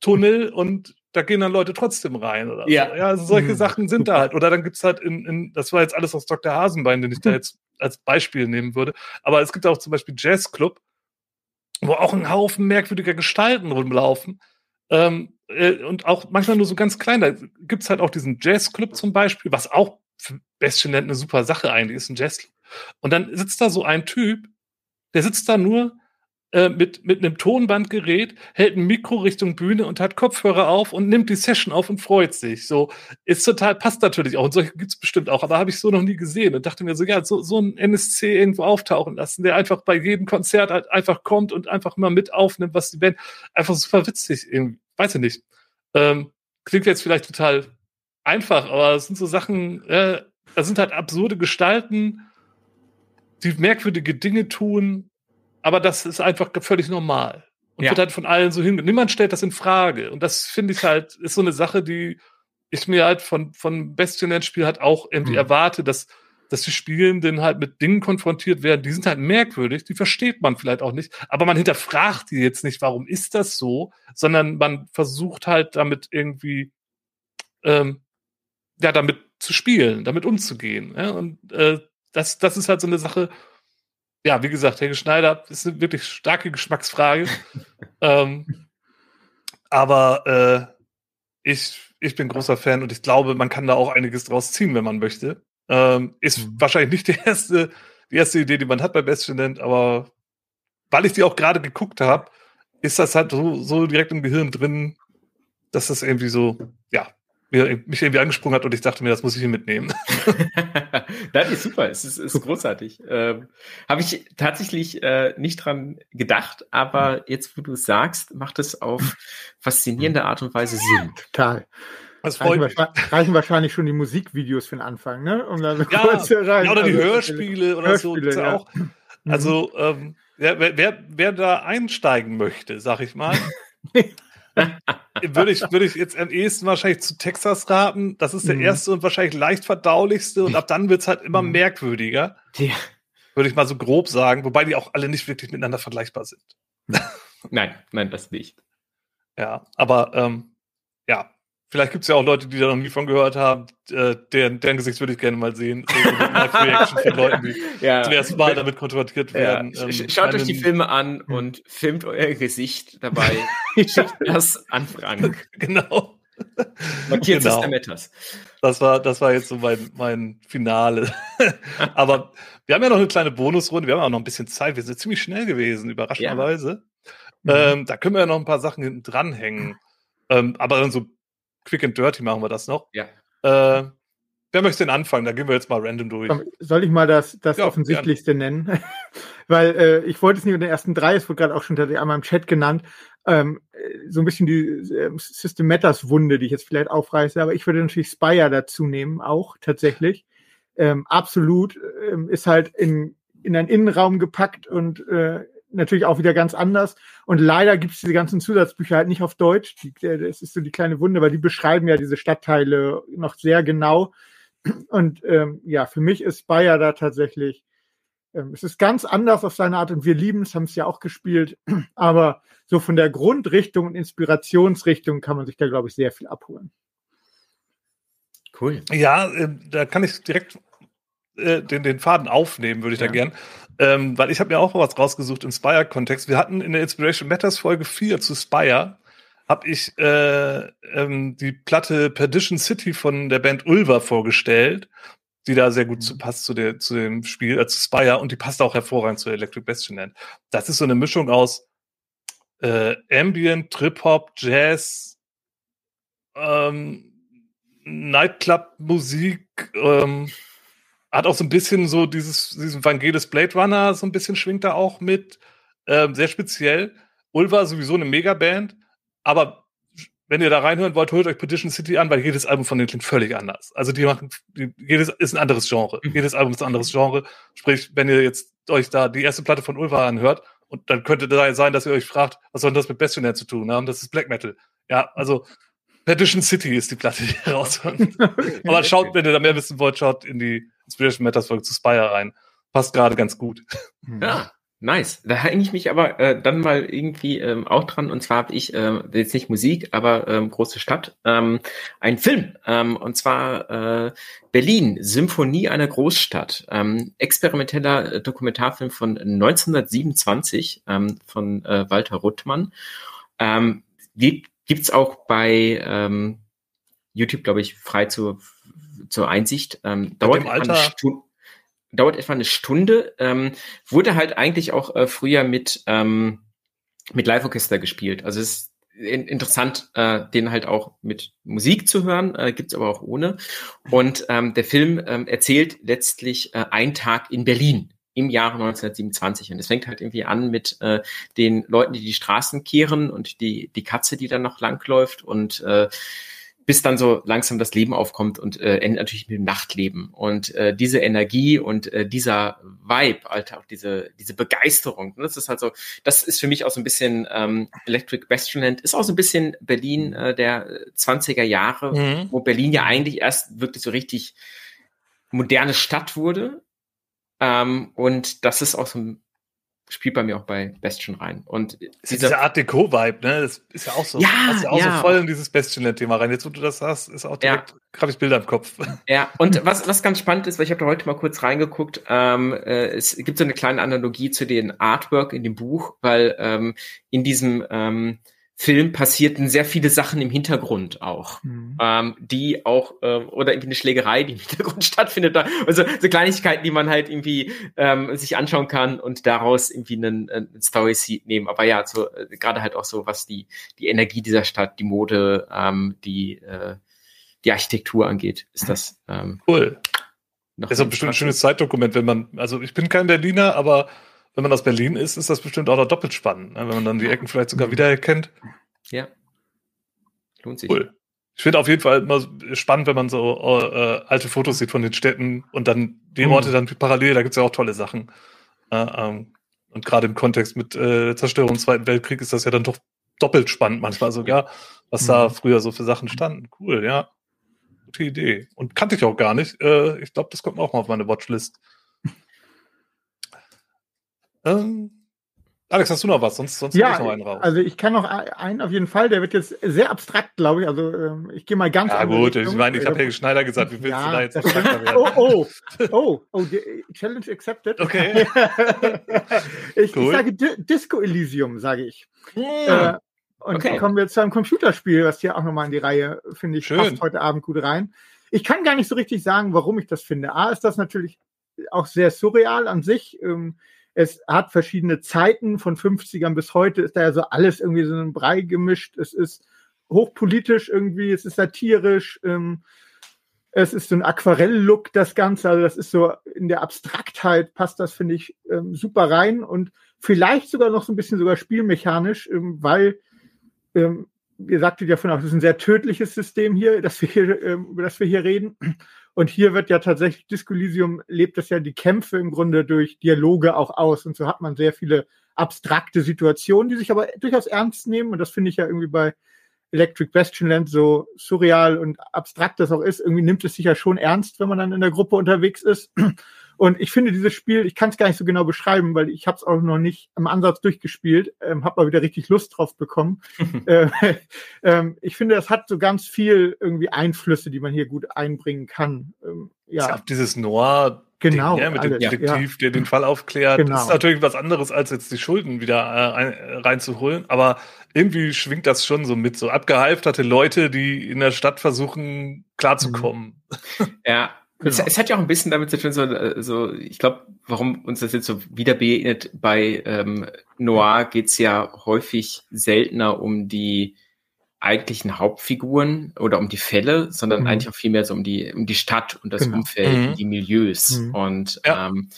Tunnel und da gehen dann Leute trotzdem rein oder ja. so. Ja, also solche mhm. Sachen sind da halt. Oder dann gibt's halt in, in, das war jetzt alles aus Dr. Hasenbein, den ich da jetzt als Beispiel nehmen würde. Aber es gibt auch zum Beispiel Jazzclub, wo auch ein Haufen merkwürdiger Gestalten rumlaufen. Ähm, äh, und auch manchmal nur so ganz klein. Da gibt's halt auch diesen Jazzclub zum Beispiel, was auch für Bestien eine super Sache eigentlich ist, ein Jazzclub. Und dann sitzt da so ein Typ, der sitzt da nur äh, mit, mit einem Tonbandgerät, hält ein Mikro Richtung Bühne und hat Kopfhörer auf und nimmt die Session auf und freut sich. So, ist total, passt natürlich auch. Und solche gibt's bestimmt auch, aber habe ich so noch nie gesehen und dachte mir so, ja, so, so ein NSC irgendwo auftauchen lassen, der einfach bei jedem Konzert halt einfach kommt und einfach mal mit aufnimmt, was die Band einfach super witzig irgendwie. Weiß ich nicht. Ähm, klingt jetzt vielleicht total einfach, aber es sind so Sachen, äh, das sind halt absurde Gestalten, die merkwürdige Dinge tun, aber das ist einfach völlig normal. Und ja. wird halt von allen so hin. Niemand stellt das in Frage. Und das finde ich halt, ist so eine Sache, die ich mir halt von, von Bastionland-Spiel halt auch irgendwie mhm. erwarte, dass, dass die Spielenden halt mit Dingen konfrontiert werden, die sind halt merkwürdig, die versteht man vielleicht auch nicht, aber man hinterfragt die jetzt nicht, warum ist das so, sondern man versucht halt damit irgendwie, ähm, ja, damit zu spielen, damit umzugehen. Ja? Und äh, das, das ist halt so eine Sache, ja, wie gesagt, Helge Schneider ist eine wirklich starke Geschmacksfrage. ähm, aber äh, ich, ich bin großer Fan und ich glaube, man kann da auch einiges draus ziehen, wenn man möchte. Ähm, ist mhm. wahrscheinlich nicht die erste, die erste Idee, die man hat bei Bestfinent, aber weil ich die auch gerade geguckt habe, ist das halt so, so direkt im Gehirn drin, dass das irgendwie so, ja, mich irgendwie angesprungen hat und ich dachte mir, das muss ich hier mitnehmen. das ist super, es ist, ist großartig. Ähm, Habe ich tatsächlich äh, nicht dran gedacht, aber jetzt, wo du es sagst, macht es auf faszinierende Art und Weise Sinn. Total. Das reichen, wahrscheinlich, reichen wahrscheinlich schon die Musikvideos für den Anfang, ne? Um dann ja, kurz ja, oder die also, Hörspiele oder Hörspiele, so. Ja. Auch. Also, ähm, wer, wer, wer da einsteigen möchte, sag ich mal, würde ich, würde ich jetzt am ehesten wahrscheinlich zu Texas raten. Das ist der mhm. erste und wahrscheinlich leicht verdaulichste und ab dann wird es halt immer mhm. merkwürdiger. Ja. Würde ich mal so grob sagen, wobei die auch alle nicht wirklich miteinander vergleichbar sind. Nein, nein, das nicht. Ja, aber ähm, ja, Vielleicht gibt es ja auch Leute, die da noch nie von gehört haben. Äh, deren, deren Gesicht würde ich gerne mal sehen. So Reaction von Leuten, die ja. zum ersten Mal damit konfrontiert werden. Ja. Ähm, Schaut euch die Filme an hm. und filmt euer Gesicht dabei. Schickt das an Frank. Genau. Markiert genau. Metas. Das war, das war jetzt so mein, mein Finale. Aber wir haben ja noch eine kleine Bonusrunde. Wir haben auch noch ein bisschen Zeit. Wir sind ziemlich schnell gewesen, überraschenderweise. Ja. Ähm, da können wir ja noch ein paar Sachen hinten dranhängen. Ähm, aber dann so quick and dirty machen wir das noch. Ja. Äh, wer möchte denn anfangen? Da gehen wir jetzt mal random durch. Soll ich mal das, das ja, Offensichtlichste gern. nennen? Weil äh, ich wollte es nicht unter den ersten drei, es wurde gerade auch schon einmal im Chat genannt, ähm, so ein bisschen die äh, System Matters Wunde, die ich jetzt vielleicht aufreiße, aber ich würde natürlich Spire dazu nehmen, auch tatsächlich. Ähm, absolut ähm, ist halt in, in einen Innenraum gepackt und äh, natürlich auch wieder ganz anders. Und leider gibt es diese ganzen Zusatzbücher halt nicht auf Deutsch. Die, das ist so die kleine Wunde, weil die beschreiben ja diese Stadtteile noch sehr genau. Und ähm, ja, für mich ist Bayer da tatsächlich, ähm, es ist ganz anders auf seine Art und wir lieben es, haben es ja auch gespielt. Aber so von der Grundrichtung und Inspirationsrichtung kann man sich da, glaube ich, sehr viel abholen. Cool. Ja, äh, da kann ich direkt äh, den, den Faden aufnehmen, würde ich ja. da gern. Ähm, weil ich habe mir auch was rausgesucht im Spire-Kontext. Wir hatten in der Inspiration Matters Folge 4 zu Spire, habe ich äh, ähm, die Platte Perdition City von der Band Ulver vorgestellt, die da sehr gut zu mhm. passt zu, der, zu dem Spiel, äh, zu Spire, und die passt auch hervorragend zu Electric Bastion Land. Das ist so eine Mischung aus äh, Ambient, Trip-Hop, Jazz, ähm, Nightclub-Musik, ähm, hat auch so ein bisschen so dieses, diesen Vangelis Blade Runner, so ein bisschen schwingt da auch mit. ähm, sehr speziell. Ulva sowieso eine Megaband, aber wenn ihr da reinhören wollt, holt euch Petition City an, weil jedes Album von denen klingt völlig anders. Also die machen, die, jedes ist ein anderes Genre. Mhm. Jedes Album ist ein anderes Genre. Sprich, wenn ihr jetzt euch da die erste Platte von Ulva anhört, und dann könnte da sein, dass ihr euch fragt, was soll denn das mit Bastionet zu tun haben? Das ist Black Metal. Ja, also Petition City ist die Platte, die ihr raushört. Aber schaut, wenn ihr da mehr wissen wollt, schaut in die Inspiration Matters Folge zu Spire rein. Passt gerade ganz gut. Ja, Nice. Da hänge ich mich aber äh, dann mal irgendwie ähm, auch dran. Und zwar habe ich äh, jetzt nicht Musik, aber ähm, große Stadt, ähm, ein Film. Ähm, und zwar äh, Berlin, Symphonie einer Großstadt. Ähm, experimenteller äh, Dokumentarfilm von 1927 ähm, von äh, Walter Ruttmann. Ähm, gibt's auch bei ähm, YouTube, glaube ich, frei zur, zur Einsicht. Ähm, dauert Alter, dauert etwa eine Stunde, ähm, wurde halt eigentlich auch äh, früher mit, ähm, mit Live-Orchester gespielt. Also es ist in, interessant, äh, den halt auch mit Musik zu hören, äh, gibt's aber auch ohne. Und ähm, der Film ähm, erzählt letztlich äh, einen Tag in Berlin im Jahre 1927. Und es fängt halt irgendwie an mit äh, den Leuten, die die Straßen kehren und die, die Katze, die dann noch langläuft und äh, bis dann so langsam das Leben aufkommt und äh, endet natürlich mit dem Nachtleben. Und äh, diese Energie und äh, dieser Vibe, Alter, auch diese, diese Begeisterung, ne, das ist halt so, das ist für mich auch so ein bisschen ähm, Electric Bastionland, ist auch so ein bisschen Berlin äh, der 20er Jahre, mhm. wo Berlin ja eigentlich erst wirklich so richtig moderne Stadt wurde. Ähm, und das ist auch so ein spielt bei mir auch bei Bastion rein. Und dieser, dieser Art Deco-Vibe, ne? Das ist ja auch so. Ja, ist ja auch ja. so voll in dieses Bastion-Thema rein. Jetzt, wo du das sagst, ist auch direkt, ja. habe ich Bilder im Kopf. Ja, und was, was ganz spannend ist, weil ich habe da heute mal kurz reingeguckt, ähm, äh, es gibt so eine kleine Analogie zu den Artwork in dem Buch, weil ähm, in diesem ähm, Film passierten sehr viele Sachen im Hintergrund auch, mhm. ähm, die auch, ähm, oder irgendwie eine Schlägerei, die im Hintergrund stattfindet. Also so Kleinigkeiten, die man halt irgendwie ähm, sich anschauen kann und daraus irgendwie einen, einen Story-Seed nehmen. Aber ja, so äh, gerade halt auch so, was die, die Energie dieser Stadt, die Mode, ähm, die, äh, die Architektur angeht, ist das ähm, cool. Das ist auch bestimmt ein schönes Zeitdokument, wenn man, also ich bin kein Berliner, aber wenn man aus Berlin ist, ist das bestimmt auch noch doppelt spannend, ne? wenn man dann die Ecken vielleicht sogar wiedererkennt. Ja. Lohnt sich. Cool. Ich finde auf jeden Fall immer spannend, wenn man so äh, alte Fotos sieht von den Städten und dann die mhm. Orte dann parallel, da gibt's ja auch tolle Sachen. Äh, ähm, und gerade im Kontext mit äh, Zerstörung im Zweiten Weltkrieg ist das ja dann doch doppelt spannend manchmal sogar, was mhm. da früher so für Sachen standen. Cool, ja. Gute Idee. Und kannte ich auch gar nicht. Äh, ich glaube, das kommt auch mal auf meine Watchlist. Ähm, Alex, hast du noch was? Sonst, sonst ja, noch einen raus. Also ich kann noch einen auf jeden Fall, der wird jetzt sehr abstrakt, glaube ich. Also ähm, ich gehe mal ganz Ja gut, ich meine, ich habe Helge Schneider gesagt, wie willst ja, du da jetzt abstrakter werden? Oh, oh, oh, oh, Challenge accepted. Okay. ich, cool. ich, sage D Disco Elysium, sage ich. Ja. Äh, und okay. kommen wir zu einem Computerspiel, was hier auch nochmal in die Reihe, finde ich, Schön. passt heute Abend gut rein. Ich kann gar nicht so richtig sagen, warum ich das finde. A, ist das natürlich auch sehr surreal an sich. Ähm, es hat verschiedene Zeiten von 50ern bis heute ist da ja so alles irgendwie so ein Brei gemischt. Es ist hochpolitisch irgendwie, es ist satirisch, ähm, es ist so ein Aquarell-Look, das Ganze. Also das ist so in der Abstraktheit passt das, finde ich, ähm, super rein und vielleicht sogar noch so ein bisschen sogar spielmechanisch, ähm, weil ähm, ihr sagtet ja von auch, das ist ein sehr tödliches System hier, das wir hier, ähm, über das wir hier reden. Und hier wird ja tatsächlich Discolysium lebt es ja die Kämpfe im Grunde durch Dialoge auch aus. Und so hat man sehr viele abstrakte Situationen, die sich aber durchaus ernst nehmen. Und das finde ich ja irgendwie bei Electric Bastionland so surreal und abstrakt das auch ist. Irgendwie nimmt es sich ja schon ernst, wenn man dann in der Gruppe unterwegs ist. Und ich finde dieses Spiel, ich kann es gar nicht so genau beschreiben, weil ich habe es auch noch nicht im Ansatz durchgespielt, ähm, habe mal wieder richtig Lust drauf bekommen. äh, äh, ich finde, das hat so ganz viel irgendwie Einflüsse, die man hier gut einbringen kann. Ähm, ja. Es dieses Noir genau, Ding, ja, mit alles, dem Detektiv, ja. der den Fall aufklärt. Genau. Das ist natürlich was anderes, als jetzt die Schulden wieder äh, reinzuholen. Aber irgendwie schwingt das schon so mit, so abgehalfterte Leute, die in der Stadt versuchen, klarzukommen. Ja, Genau. Es, es, hat ja auch ein bisschen damit zu tun, so, äh, so ich glaube, warum uns das jetzt so wieder begegnet, bei ähm, Noir geht's ja häufig seltener um die eigentlichen Hauptfiguren oder um die Fälle, sondern mhm. eigentlich auch vielmehr so um die, um die Stadt und das genau. Umfeld, mhm. die Milieus. Mhm. Und ja. ähm,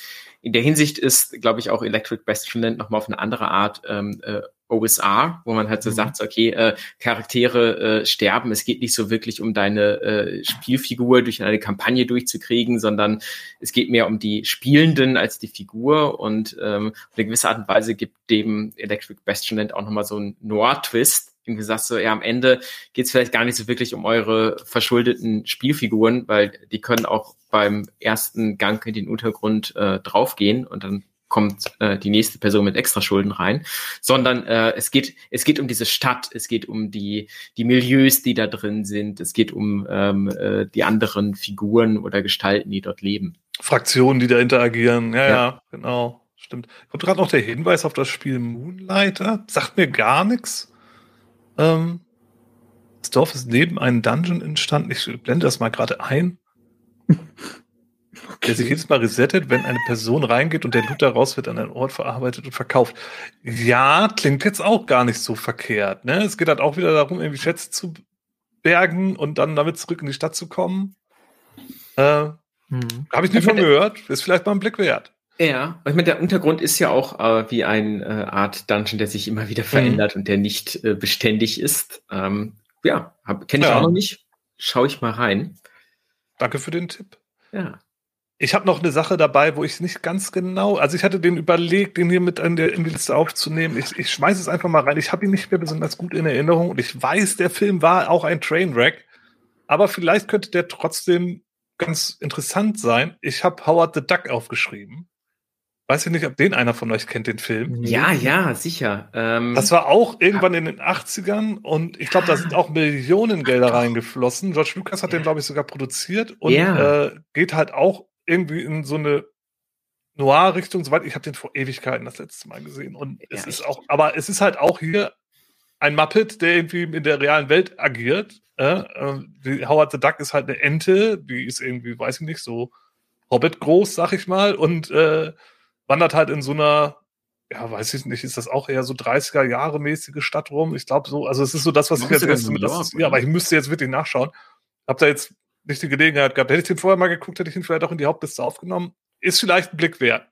in der Hinsicht ist, glaube ich, auch Electric Bastionland nochmal auf eine andere Art ähm, äh, OSR, wo man halt so mhm. sagt, okay, äh, Charaktere äh, sterben, es geht nicht so wirklich um deine äh, Spielfigur durch eine Kampagne durchzukriegen, sondern es geht mehr um die Spielenden als die Figur. Und ähm, auf eine gewisse Art und Weise gibt dem Electric Bastionland auch nochmal so einen Noir-Twist, irgendwie sagst so, ja, am Ende geht es vielleicht gar nicht so wirklich um eure verschuldeten Spielfiguren, weil die können auch beim ersten Gang in den Untergrund äh, draufgehen und dann kommt äh, die nächste Person mit Extraschulden rein, sondern äh, es geht es geht um diese Stadt, es geht um die die Milieus, die da drin sind, es geht um ähm, äh, die anderen Figuren oder Gestalten, die dort leben. Fraktionen, die da interagieren, ja, ja, ja genau, stimmt. Kommt gerade noch der Hinweis auf das Spiel Moonlighter, sagt mir gar nichts. Ähm, das Dorf ist neben einem Dungeon entstanden. Ich blende das mal gerade ein. Der sich jedes Mal resettet, wenn eine Person reingeht und der Loot daraus wird an einen Ort verarbeitet und verkauft. Ja, klingt jetzt auch gar nicht so verkehrt. Ne? Es geht halt auch wieder darum, irgendwie Schätze zu bergen und dann damit zurück in die Stadt zu kommen. Äh, hm. Habe ich nicht von gehört. Ist vielleicht mal ein Blick wert. Ja, ich meine, der Untergrund ist ja auch äh, wie eine äh, Art Dungeon, der sich immer wieder mhm. verändert mhm. und der nicht äh, beständig ist. Ähm, ja, kenne ich ja. auch noch nicht. Schau ich mal rein. Danke für den Tipp. Ja. Ich habe noch eine Sache dabei, wo ich nicht ganz genau, also ich hatte den überlegt, den hier mit in, der, in die Liste aufzunehmen. Ich, ich schmeiße es einfach mal rein. Ich habe ihn nicht mehr besonders gut in Erinnerung und ich weiß, der Film war auch ein Trainwreck, aber vielleicht könnte der trotzdem ganz interessant sein. Ich habe Howard the Duck aufgeschrieben. Weiß ich nicht, ob den einer von euch kennt, den Film. Ja, ja, sicher. Ähm, das war auch irgendwann in den 80ern und ich glaube, da sind auch Millionen Gelder reingeflossen. George Lucas hat ja. den, glaube ich, sogar produziert und ja. äh, geht halt auch irgendwie in so eine Noir-Richtung. Soweit ich habe den vor Ewigkeiten das letzte Mal gesehen. Und es ja, ist auch, aber es ist halt auch hier ein Muppet, der irgendwie in der realen Welt agiert. Äh, die Howard the Duck ist halt eine Ente, die ist irgendwie, weiß ich nicht, so Hobbit groß, sag ich mal, und äh, wandert halt in so einer, ja, weiß ich nicht, ist das auch eher so 30er Jahre mäßige Stadt rum? Ich glaube so, also es ist so das, was ich jetzt erst mit, das, ja, aber ich müsste jetzt wirklich nachschauen. Hab da jetzt nicht die Gelegenheit gehabt. Hätte ich den vorher mal geguckt, hätte ich ihn vielleicht auch in die Hauptliste aufgenommen. Ist vielleicht ein Blick wert.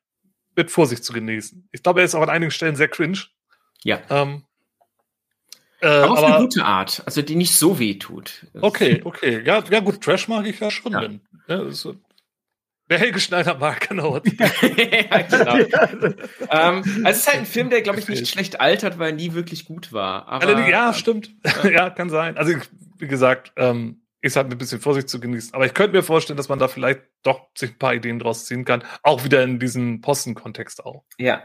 Mit Vorsicht zu genießen. Ich glaube, er ist auch an einigen Stellen sehr cringe. Ja. Ähm, äh, aber auf aber, eine gute Art, also die nicht so weh tut. Okay, okay. Ja, ja gut, Trash mag ich ja schon. Ja. Ja, so, Wer Helge Schneider mag, genau. ja, genau. ähm, also es ist halt ein Film, der, glaube ich, nicht schlecht altert, weil er nie wirklich gut war. Aber, ja, stimmt. ja, kann sein. Also, wie gesagt, ähm, ist halt mit ein bisschen Vorsicht zu genießen. Aber ich könnte mir vorstellen, dass man da vielleicht doch sich ein paar Ideen draus ziehen kann. Auch wieder in diesem Posten-Kontext auch. Ja.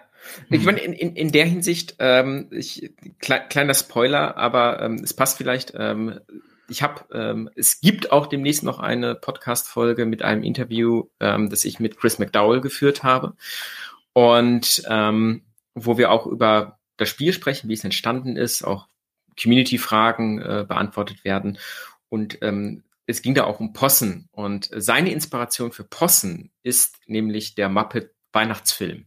Ich hm. meine, in, in, in der Hinsicht, ähm, ich, kle kleiner Spoiler, aber ähm, es passt vielleicht, ähm, ich habe, ähm, es gibt auch demnächst noch eine Podcast-Folge mit einem Interview, ähm, das ich mit Chris McDowell geführt habe. Und ähm, wo wir auch über das Spiel sprechen, wie es entstanden ist, auch Community-Fragen äh, beantwortet werden. Und ähm, es ging da auch um Possen. Und seine Inspiration für Possen ist nämlich der Muppet Weihnachtsfilm.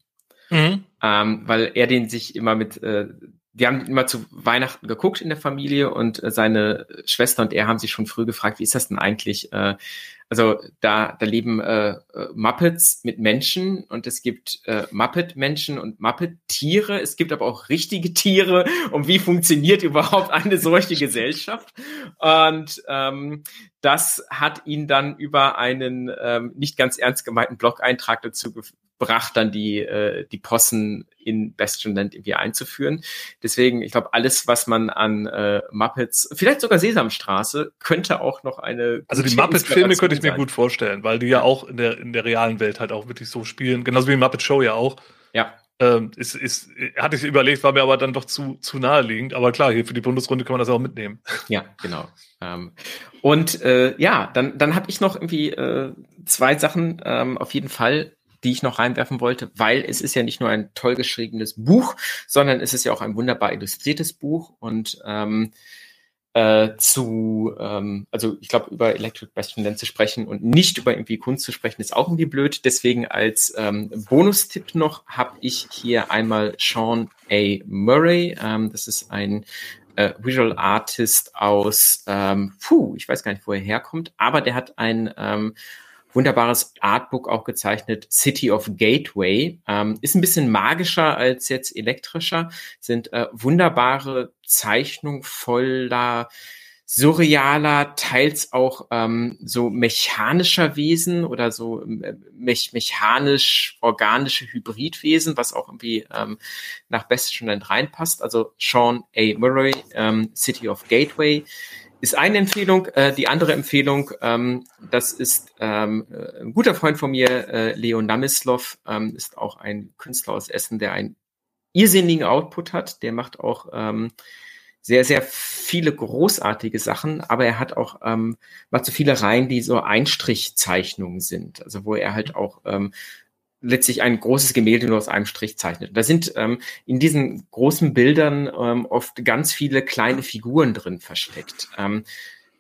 Mhm. Ähm, weil er den sich immer mit äh, wir haben immer zu Weihnachten geguckt in der Familie und äh, seine Schwester und er haben sich schon früh gefragt, wie ist das denn eigentlich? Äh, also da, da leben äh, äh, Muppets mit Menschen und es gibt äh, Muppet-Menschen und Muppet-Tiere. Es gibt aber auch richtige Tiere. Und wie funktioniert überhaupt eine solche Gesellschaft? Und ähm, das hat ihn dann über einen ähm, nicht ganz ernst gemeinten Blog-Eintrag dazu gebracht, dann die, äh, die Possen in Bastionland irgendwie einzuführen. Deswegen, ich glaube, alles, was man an äh, Muppets, vielleicht sogar Sesamstraße, könnte auch noch eine. Also die Muppet-Filme könnte ich mir gut vorstellen, weil die ja auch in der, in der realen Welt halt auch wirklich so spielen. Genauso wie die Muppet Show ja auch. Ja. Ähm, ist, ist, hatte ich überlegt, war mir aber dann doch zu, zu naheliegend. Aber klar, hier für die Bundesrunde kann man das auch mitnehmen. Ja, genau. Ähm, und äh, ja, dann, dann habe ich noch irgendwie äh, zwei Sachen ähm, auf jeden Fall die ich noch reinwerfen wollte, weil es ist ja nicht nur ein toll geschriebenes Buch, sondern es ist ja auch ein wunderbar illustriertes Buch und ähm, äh, zu, ähm, also ich glaube, über Electric Bastion zu sprechen und nicht über irgendwie Kunst zu sprechen, ist auch irgendwie blöd. Deswegen als ähm, Bonustipp noch habe ich hier einmal Sean A. Murray. Ähm, das ist ein äh, Visual Artist aus, ähm, puh, ich weiß gar nicht, wo er herkommt, aber der hat ein ähm, wunderbares Artbook auch gezeichnet, City of Gateway. Ähm, ist ein bisschen magischer als jetzt elektrischer, sind äh, wunderbare Zeichnungen voller surrealer, teils auch ähm, so mechanischer Wesen oder so äh, me mechanisch-organische Hybridwesen, was auch irgendwie ähm, nach Best schon reinpasst. Also Sean A. Murray, ähm, City of Gateway ist eine Empfehlung. Äh, die andere Empfehlung, ähm, das ist ähm, äh, ein guter Freund von mir, äh, Leo Namislov, ähm, ist auch ein Künstler aus Essen, der einen irrsinnigen Output hat. Der macht auch ähm, sehr, sehr viele großartige Sachen, aber er hat auch ähm, macht so viele Reihen, die so Einstrichzeichnungen sind, also wo er halt auch ähm, letztlich ein großes Gemälde nur aus einem Strich zeichnet. Da sind ähm, in diesen großen Bildern ähm, oft ganz viele kleine Figuren drin versteckt. Ähm,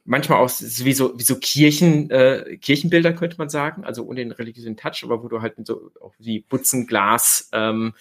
manchmal auch wie so, wie so Kirchen, äh, Kirchenbilder könnte man sagen, also ohne den religiösen Touch, aber wo du halt mit so auch wie Butzenglas ähm,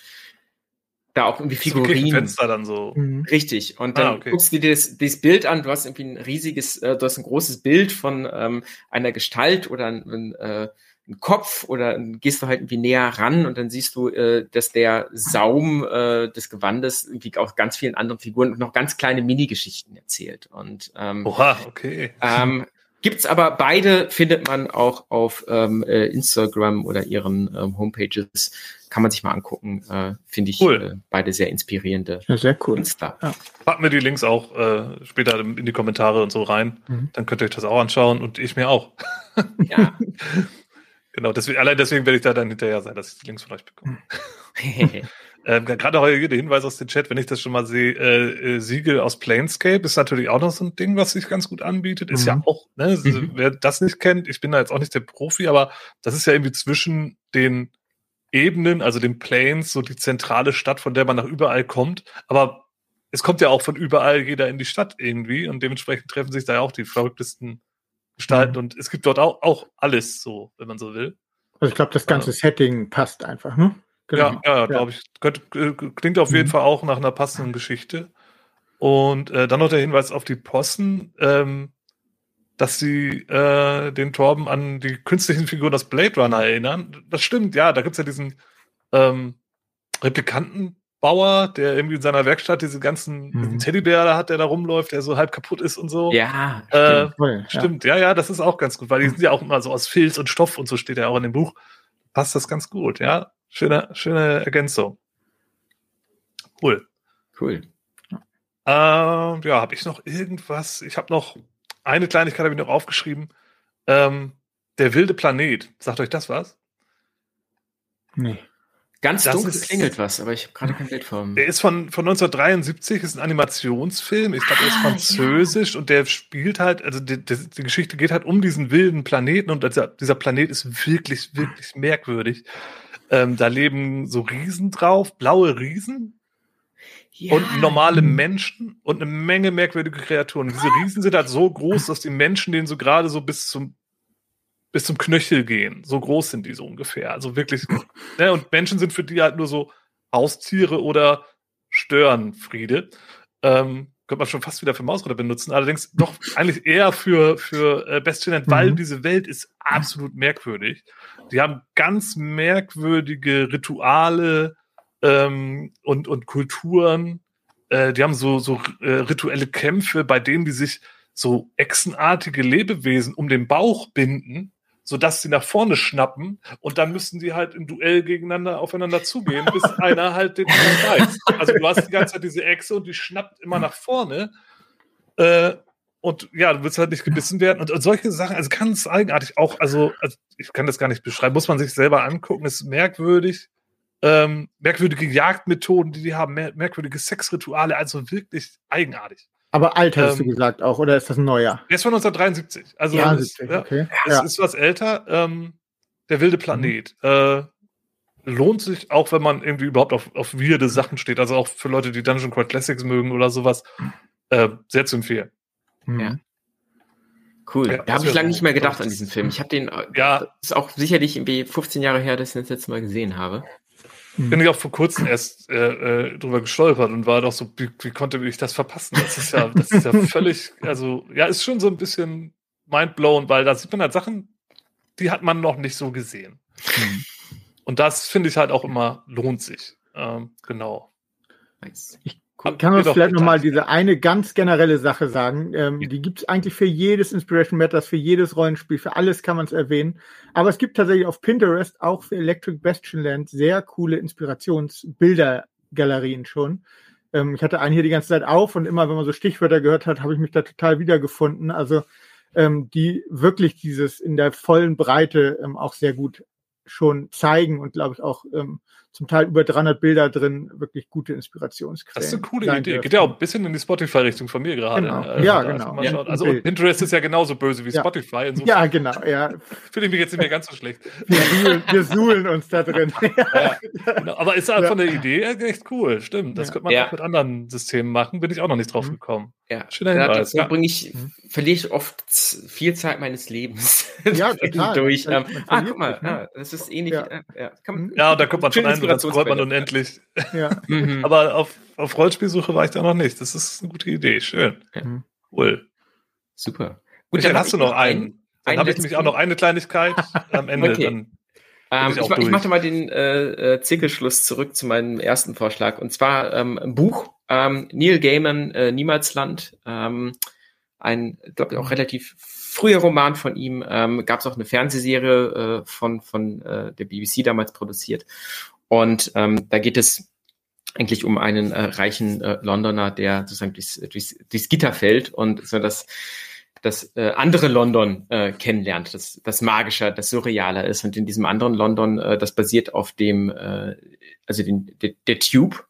da auch irgendwie Figurinen. Fenster dann so. Mhm. Richtig. Und dann ah, okay. guckst du dir das, dieses Bild an, du hast irgendwie ein riesiges, äh, du hast ein großes Bild von ähm, einer Gestalt oder ein, ein äh, einen Kopf oder gehst du halt irgendwie näher ran und dann siehst du, äh, dass der Saum äh, des Gewandes irgendwie auch ganz vielen anderen Figuren noch ganz kleine Mini-Geschichten erzählt. Und ähm, Oha, okay. Ähm, Gibt's aber beide, findet man auch auf ähm, äh, Instagram oder ihren ähm, Homepages. Kann man sich mal angucken. Äh, Finde ich cool. äh, beide sehr inspirierende ja, sehr cool. Künstler. Ja. Packen wir die Links auch äh, später in die Kommentare und so rein. Mhm. Dann könnt ihr euch das auch anschauen und ich mir auch. Ja. Genau, deswegen, allein deswegen werde ich da dann hinterher sein, dass ich die Links von euch bekomme. ähm, Gerade heute der Hinweis aus dem Chat, wenn ich das schon mal sehe, äh, äh, Siegel aus Planescape ist natürlich auch noch so ein Ding, was sich ganz gut anbietet. Ist mhm. ja auch, ne, mhm. wer das nicht kennt, ich bin da jetzt auch nicht der Profi, aber das ist ja irgendwie zwischen den Ebenen, also den Planes, so die zentrale Stadt, von der man nach überall kommt. Aber es kommt ja auch von überall jeder in die Stadt irgendwie und dementsprechend treffen sich da ja auch die verrücktesten gestalten. Mhm. Und es gibt dort auch, auch alles so, wenn man so will. Also ich glaube, das ganze äh, Setting passt einfach, ne? Genau. Ja, ja, ja. glaube ich. Könnte, klingt auf jeden mhm. Fall auch nach einer passenden Geschichte. Und äh, dann noch der Hinweis auf die Possen, ähm, dass sie äh, den Torben an die künstlichen Figuren aus Blade Runner erinnern. Das stimmt, ja, da gibt es ja diesen ähm, Replikanten Bauer, der irgendwie in seiner Werkstatt diese ganzen mhm. Teddybär da hat, der da rumläuft, der so halb kaputt ist und so. Ja, äh, stimmt. stimmt. Ja. ja, das ist auch ganz gut, weil die sind ja auch immer so aus Filz und Stoff und so steht ja auch in dem Buch. Passt das ganz gut, ja. Schöne, schöne Ergänzung. Cool. Cool. Äh, ja, habe ich noch irgendwas? Ich habe noch eine Kleinigkeit habe ich noch aufgeschrieben. Ähm, der wilde Planet. Sagt euch das was? Nee. Ganz das dunkel ist, klingelt was, aber ich habe gerade kein Bild vor. Der ist von, von 1973, ist ein Animationsfilm. Ich glaube, er ist ah, französisch ja. und der spielt halt, also die, die, die, Geschichte geht halt um diesen wilden Planeten und dieser, dieser Planet ist wirklich, wirklich merkwürdig. Ähm, da leben so Riesen drauf, blaue Riesen. Ja. Und normale Menschen und eine Menge merkwürdige Kreaturen. Diese Riesen sind halt so groß, dass die Menschen denen so gerade so bis zum bis zum Knöchel gehen. So groß sind die so ungefähr. Also wirklich. ne, und Menschen sind für die halt nur so Haustiere oder Störenfriede. Ähm, könnte man schon fast wieder für Mausritter benutzen. Allerdings doch eigentlich eher für, für äh, Bestien, weil mhm. diese Welt ist absolut merkwürdig. Die haben ganz merkwürdige Rituale ähm, und, und Kulturen. Äh, die haben so, so äh, rituelle Kämpfe, bei denen die sich so echsenartige Lebewesen um den Bauch binden sodass sie nach vorne schnappen und dann müssen die halt im Duell gegeneinander aufeinander zugehen, bis einer halt den anderen beißt. Also du hast die ganze Zeit diese Echse und die schnappt immer nach vorne. Äh, und ja, du willst halt nicht gebissen werden. Und, und, solche Sachen, also ganz eigenartig auch, also, also, ich kann das gar nicht beschreiben, muss man sich selber angucken, ist merkwürdig. Ähm, merkwürdige Jagdmethoden, die die haben, mer merkwürdige Sexrituale, also wirklich eigenartig. Aber alt hast ähm, du gesagt auch, oder ist das ein neuer? Der ist von 1973. Also ja, es, ja, okay. es ja. ist was älter. Ähm, der wilde Planet. Mhm. Äh, lohnt sich, auch wenn man irgendwie überhaupt auf, auf weirde Sachen steht. Also auch für Leute, die Dungeon Crawl Classics mögen oder sowas. Äh, sehr zu empfehlen. Mhm. Ja. Cool. Ja, da habe ich lange nicht mehr gedacht an diesen Film. Ich habe den, äh, ja. das ist auch sicherlich irgendwie 15 Jahre her, dass ich den das letzte Mal gesehen habe. Bin ich auch vor kurzem erst äh, äh, drüber gestolpert und war doch so, wie, wie, konnte ich das verpassen? Das ist ja, das ist ja völlig, also ja, ist schon so ein bisschen mindblown, weil da sieht man halt Sachen, die hat man noch nicht so gesehen. Mhm. Und das finde ich halt auch immer lohnt sich. Ähm, genau. Ich kann man vielleicht nochmal diese eine ganz generelle Sache sagen. Ähm, ja. Die gibt es eigentlich für jedes Inspiration Matters, für jedes Rollenspiel, für alles kann man es erwähnen. Aber es gibt tatsächlich auf Pinterest auch für Electric Bastion Land sehr coole Inspirationsbildergalerien schon. Ähm, ich hatte einen hier die ganze Zeit auf und immer, wenn man so Stichwörter gehört hat, habe ich mich da total wiedergefunden. Also ähm, die wirklich dieses in der vollen Breite ähm, auch sehr gut schon zeigen und glaube ich auch ähm, zum Teil über 300 Bilder drin, wirklich gute Inspirationsquellen. Das ist eine coole Idee. Dürfen. Geht ja auch ein bisschen in die Spotify-Richtung von mir gerade. Genau. Also ja, genau. Ja, also Pinterest ist ja genauso böse wie ja. Spotify. Insofern ja, genau. Ja. Fühle ich mich jetzt nicht mehr ganz so schlecht. Wir suhlen, wir suhlen uns da drin. ja, genau. Aber ist halt von der Idee echt cool. Stimmt. Das könnte man auch mit anderen Systemen machen. Bin ich auch noch nicht drauf mhm. gekommen. Ja, schöner Hinweis. Da, bringe ich, mhm. verliere ich oft viel Zeit meines Lebens ja, total. durch. Ähm, ah, guck mal, ja, das ist ähnlich. Ja, äh, ja, man, ja und da kommt man schon ein und dann scrollt man unendlich. Ja. Mhm. Aber auf, auf Rollspielsuche war ich da noch nicht. Das ist eine gute Idee. Schön. Mhm. Cool. Super. Gut, dann hast du noch einen. Dann habe ich nämlich auch noch eine Kleinigkeit am Ende. okay. Dann ähm, ich, ich mache mal den äh, äh, Zirkelschluss zurück zu meinem ersten Vorschlag. Und zwar ähm, ein Buch, ähm, Neil Gaiman, äh, Niemalsland. Ähm, ein, glaube ich, auch relativ früher Roman von ihm. Ähm, Gab es auch eine Fernsehserie äh, von, von äh, der BBC damals produziert. Und ähm, da geht es eigentlich um einen äh, reichen äh, Londoner, der sozusagen durchs, durchs, durchs Gitter fällt und so das das äh, andere London äh, kennenlernt, das, das magischer, das surrealer ist. Und in diesem anderen London, äh, das basiert auf dem, äh, also den, der, der Tube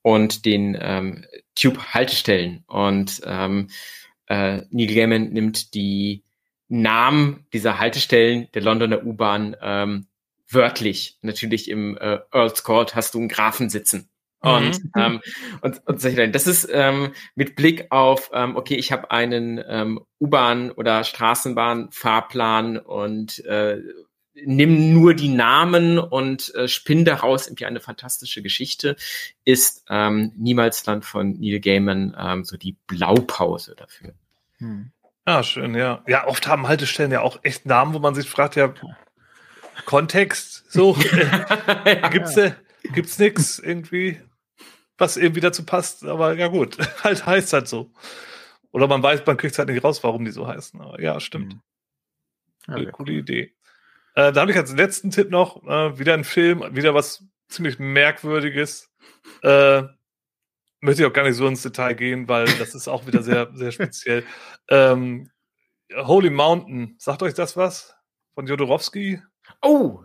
und den ähm, Tube-Haltestellen. Und ähm, äh, Neil Gaiman nimmt die Namen dieser Haltestellen der Londoner U-Bahn ähm, wörtlich. Natürlich im äh, Earl's Court hast du einen Grafen sitzen. Und, mhm. ähm, und, und solche Das ist ähm, mit Blick auf, ähm, okay, ich habe einen ähm, U-Bahn- oder Straßenbahn-Fahrplan und äh, nimm nur die Namen und äh, spinn daraus irgendwie eine fantastische Geschichte, ist ähm, Niemalsland von Neil Gaiman ähm, so die Blaupause dafür. Hm. Ah, schön, ja. Ja, oft haben Haltestellen ja auch echt Namen, wo man sich fragt, ja, Kontext, so, äh, gibt's, äh, gibt's nix irgendwie, was irgendwie dazu passt, aber ja gut, halt heißt halt so. Oder man weiß, man kriegt halt nicht raus, warum die so heißen. Aber ja, stimmt. Ja, coole, coole Idee. Äh, da habe ich als letzten Tipp noch äh, wieder ein Film, wieder was ziemlich merkwürdiges. Äh, möchte ich auch gar nicht so ins Detail gehen, weil das ist auch wieder sehr, sehr speziell. Ähm, Holy Mountain, sagt euch das was? Von Jodorowski? Oh,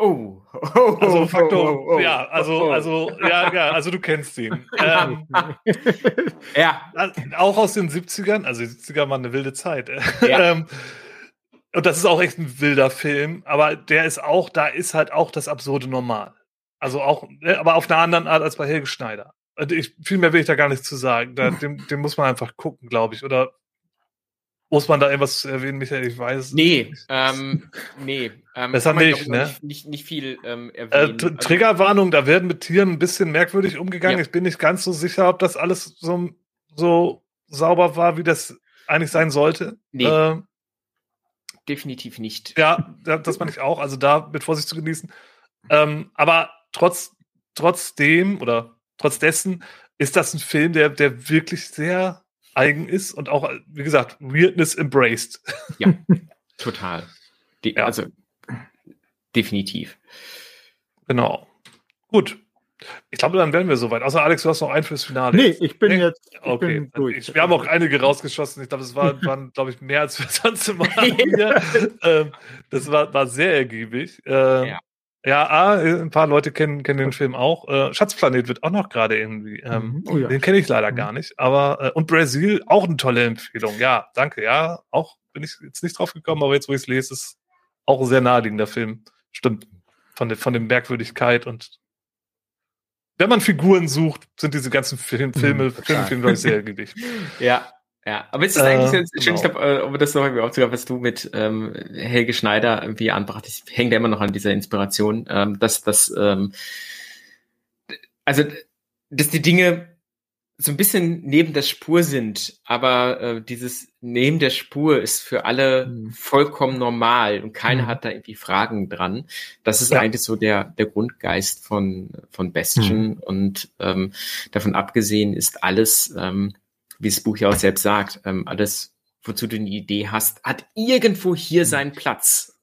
Oh, oh, also Faktor, oh, oh, ja, also, also, ja, ja, also du kennst ihn. Ähm, ja. Auch aus den 70ern, also die 70er waren eine wilde Zeit. Ja. ähm, und das ist auch echt ein wilder Film, aber der ist auch, da ist halt auch das Absurde normal. Also auch, ne, aber auf einer anderen Art als bei Helge Schneider. Ich, viel mehr will ich da gar nicht zu sagen. Da, dem, dem muss man einfach gucken, glaube ich. Oder muss man da irgendwas erwähnen, Michael? Ich weiß Nee, ähm, nee. Ähm, Besser nicht, ne? Nicht, nicht, nicht viel ähm, äh, erwähnen. Äh, Triggerwarnung, da werden mit Tieren ein bisschen merkwürdig umgegangen. Ja. Ich bin nicht ganz so sicher, ob das alles so, so sauber war, wie das eigentlich sein sollte. Nee. Äh, Definitiv nicht. Ja, das meine ich auch. Also da mit Vorsicht zu genießen. Ähm, aber trotz, trotzdem oder trotz dessen ist das ein Film, der, der wirklich sehr eigen ist und auch, wie gesagt, Weirdness embraced. Ja, total. De ja. Also definitiv. Genau. Gut. Ich glaube, dann wären wir soweit. Außer Alex, du hast noch einen fürs Finale. Nee, ich bin nee? jetzt ich okay. Bin durch. Ich, wir haben auch einige rausgeschossen. Ich glaube, es war, waren, glaube ich, mehr als wir sonst immer hier. ähm, das war, war sehr ergiebig. Ähm, ja. Ja, ah, ein paar Leute kennen, kennen den Film auch. Äh, Schatzplanet wird auch noch gerade irgendwie. Ähm, mhm. oh, ja. Den kenne ich leider mhm. gar nicht. Aber äh, und Brasil auch eine tolle Empfehlung. Ja, danke. Ja, auch bin ich jetzt nicht drauf gekommen, aber jetzt, wo ich es lese, ist auch ein sehr naheliegender Film. Stimmt. Von der, von der Merkwürdigkeit und wenn man Figuren sucht, sind diese ganzen Film, Filme, mhm, Filme, Filme, glaube ich, sehr ergiebig. ja, ja, aber es ist eigentlich äh, schön, genau. ich glaube, äh, ob das noch irgendwie aufzugab, was du mit ähm, Helge Schneider irgendwie anbrachtest. Ich hänge da immer noch an dieser Inspiration, ähm, dass das, ähm, also, dass die Dinge so ein bisschen neben der Spur sind, aber äh, dieses neben der Spur ist für alle mhm. vollkommen normal und keiner mhm. hat da irgendwie Fragen dran. Das ist ja. eigentlich so der der Grundgeist von von Bastion mhm. und ähm, davon abgesehen ist alles, ähm, wie das Buch ja auch selbst sagt, ähm, alles, wozu du eine Idee hast, hat irgendwo hier mhm. seinen Platz.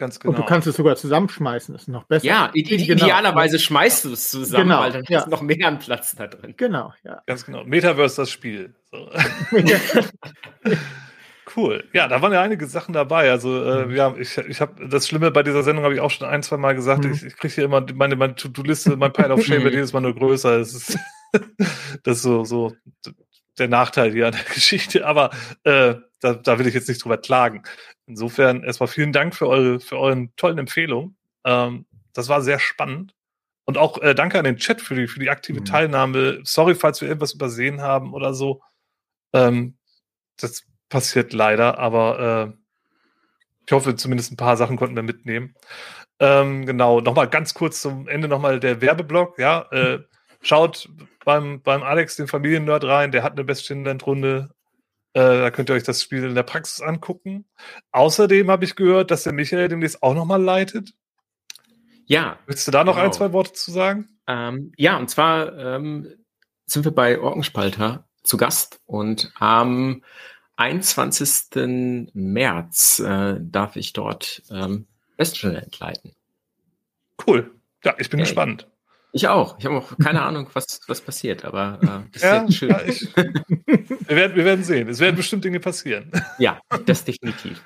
Ganz genau. Und du genau. kannst es sogar zusammenschmeißen, das ist noch besser. Ja, genau. idealerweise schmeißt du es zusammen, genau. weil dann ja. hast du noch mehr an Platz da drin. Genau, ja. Ganz genau. Metaverse das Spiel. So. cool. Ja, da waren ja einige Sachen dabei. Also äh, mhm. ja, ich, ich habe das Schlimme bei dieser Sendung habe ich auch schon ein, zwei Mal gesagt. Mhm. Ich, ich kriege hier immer meine, meine To-Do-Liste, mein Pile of Shame wird jedes Mal nur größer. Das ist, das ist so, so der Nachteil hier an der Geschichte. Aber äh, da, da will ich jetzt nicht drüber klagen. Insofern erstmal vielen Dank für eure, für euren tollen Empfehlungen. Ähm, das war sehr spannend. Und auch äh, danke an den Chat für die, für die aktive mhm. Teilnahme. Sorry, falls wir irgendwas übersehen haben oder so. Ähm, das passiert leider, aber äh, ich hoffe, zumindest ein paar Sachen konnten wir mitnehmen. Ähm, genau, nochmal ganz kurz zum Ende nochmal der Werbeblock. Ja, äh, schaut beim, beim Alex, den Familiennerd, rein. Der hat eine Bestständenrunde äh, da könnt ihr euch das Spiel in der Praxis angucken. Außerdem habe ich gehört, dass der Michael demnächst auch nochmal leitet. Ja. Willst du da noch genau. ein, zwei Worte zu sagen? Ähm, ja, und zwar ähm, sind wir bei Orkenspalter zu Gast und am 21. März äh, darf ich dort ähm, Westfalen leiten. Cool. Ja, ich bin okay. gespannt. Ich auch. Ich habe auch keine Ahnung, was, was passiert, aber äh, das ja, ist schön. Ja, ich, wir, werden, wir werden sehen. Es werden bestimmt Dinge passieren. Ja, das definitiv.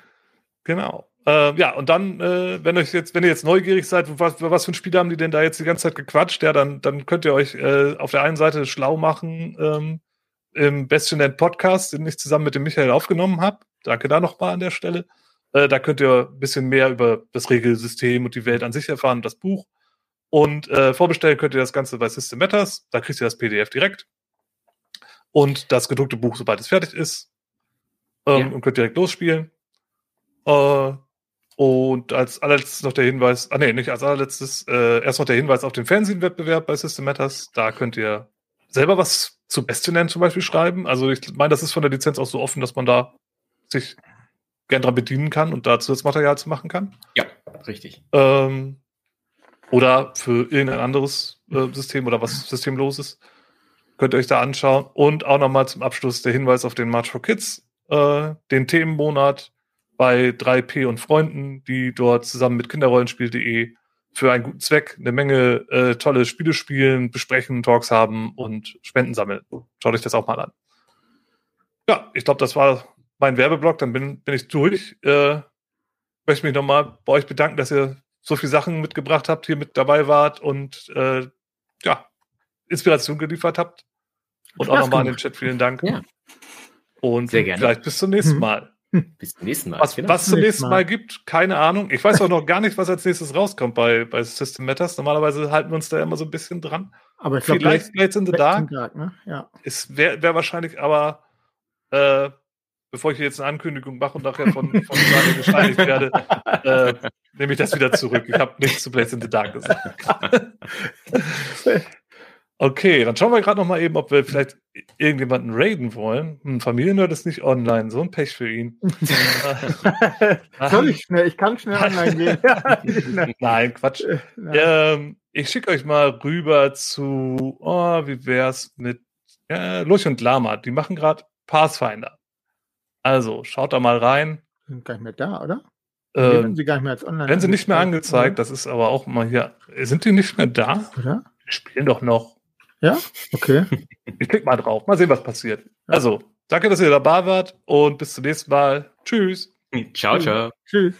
Genau. Äh, ja, und dann, äh, wenn euch jetzt, wenn ihr jetzt neugierig seid, was, was für ein Spiel haben die denn da jetzt die ganze Zeit gequatscht, ja, dann, dann könnt ihr euch äh, auf der einen Seite schlau machen ähm, im Bastionland Podcast, den ich zusammen mit dem Michael aufgenommen habe. Danke da nochmal an der Stelle. Äh, da könnt ihr ein bisschen mehr über das Regelsystem und die Welt an sich erfahren, das Buch. Und äh, vorbestellen könnt ihr das Ganze bei System Matters. Da kriegt ihr das PDF direkt. Und das gedruckte Buch, sobald es fertig ist. Ähm, ja. Und könnt direkt losspielen. Äh, und als allerletztes noch der Hinweis, ah nee, nicht als allerletztes, äh, erst noch der Hinweis auf den Fernsehwettbewerb bei System Matters. Da könnt ihr selber was zu Bastionen zum Beispiel schreiben. Also ich meine, das ist von der Lizenz auch so offen, dass man da sich gern dran bedienen kann und dazu das Material zu machen kann. Ja, richtig. Ähm, oder für irgendein anderes äh, System oder was systemloses. Könnt ihr euch da anschauen. Und auch nochmal zum Abschluss der Hinweis auf den March for Kids, äh, den Themenmonat bei 3P und Freunden, die dort zusammen mit Kinderrollenspiel.de für einen guten Zweck eine Menge äh, tolle Spiele spielen, besprechen, Talks haben und Spenden sammeln. Schaut euch das auch mal an. Ja, ich glaube, das war mein Werbeblock. Dann bin, bin ich durch. Äh, möchte mich nochmal bei euch bedanken, dass ihr so viele Sachen mitgebracht habt, hier mit dabei wart und äh, ja, Inspiration geliefert habt. Und Spaß auch nochmal an den Chat vielen Dank. Ja. Und Sehr gerne. vielleicht bis zum nächsten mhm. Mal. Bis zum nächsten Mal. Was, genau. was zum nächsten Mal. Gibt, keine Ahnung. Ich weiß auch noch gar nicht, was als nächstes rauskommt bei, bei System Matters. Normalerweise halten wir uns da immer so ein bisschen dran. Aber ich glaube, vielleicht Blades in the Dark. Dark ne? ja. Es wäre wär wahrscheinlich aber äh, bevor ich jetzt eine Ankündigung mache und nachher von, von Daniel gesteinigt werde, äh, nehme ich das wieder zurück. Ich habe nichts zu Place in the Dark gesagt. Okay, dann schauen wir gerade noch mal eben, ob wir vielleicht irgendjemanden raiden wollen. Hm, Familiennerd ist nicht online, so ein Pech für ihn. Soll ich schnell? Ich kann schnell online gehen. Nein, Quatsch. Ähm, ich schicke euch mal rüber zu, oh, wie wär's mit äh, Luch und Lama. Die machen gerade Pathfinder. Also, schaut da mal rein. Sind gar nicht mehr da, oder? Ähm, sie gar nicht mehr als online. Werden sie nicht mehr angezeigt, oder? das ist aber auch mal hier. Sind die nicht mehr da? Oder? Die spielen doch noch. Ja? Okay. Ich klick mal drauf. Mal sehen, was passiert. Ja. Also, danke, dass ihr dabei wart und bis zum nächsten Mal. Tschüss. Ciao, ciao. Tschüss.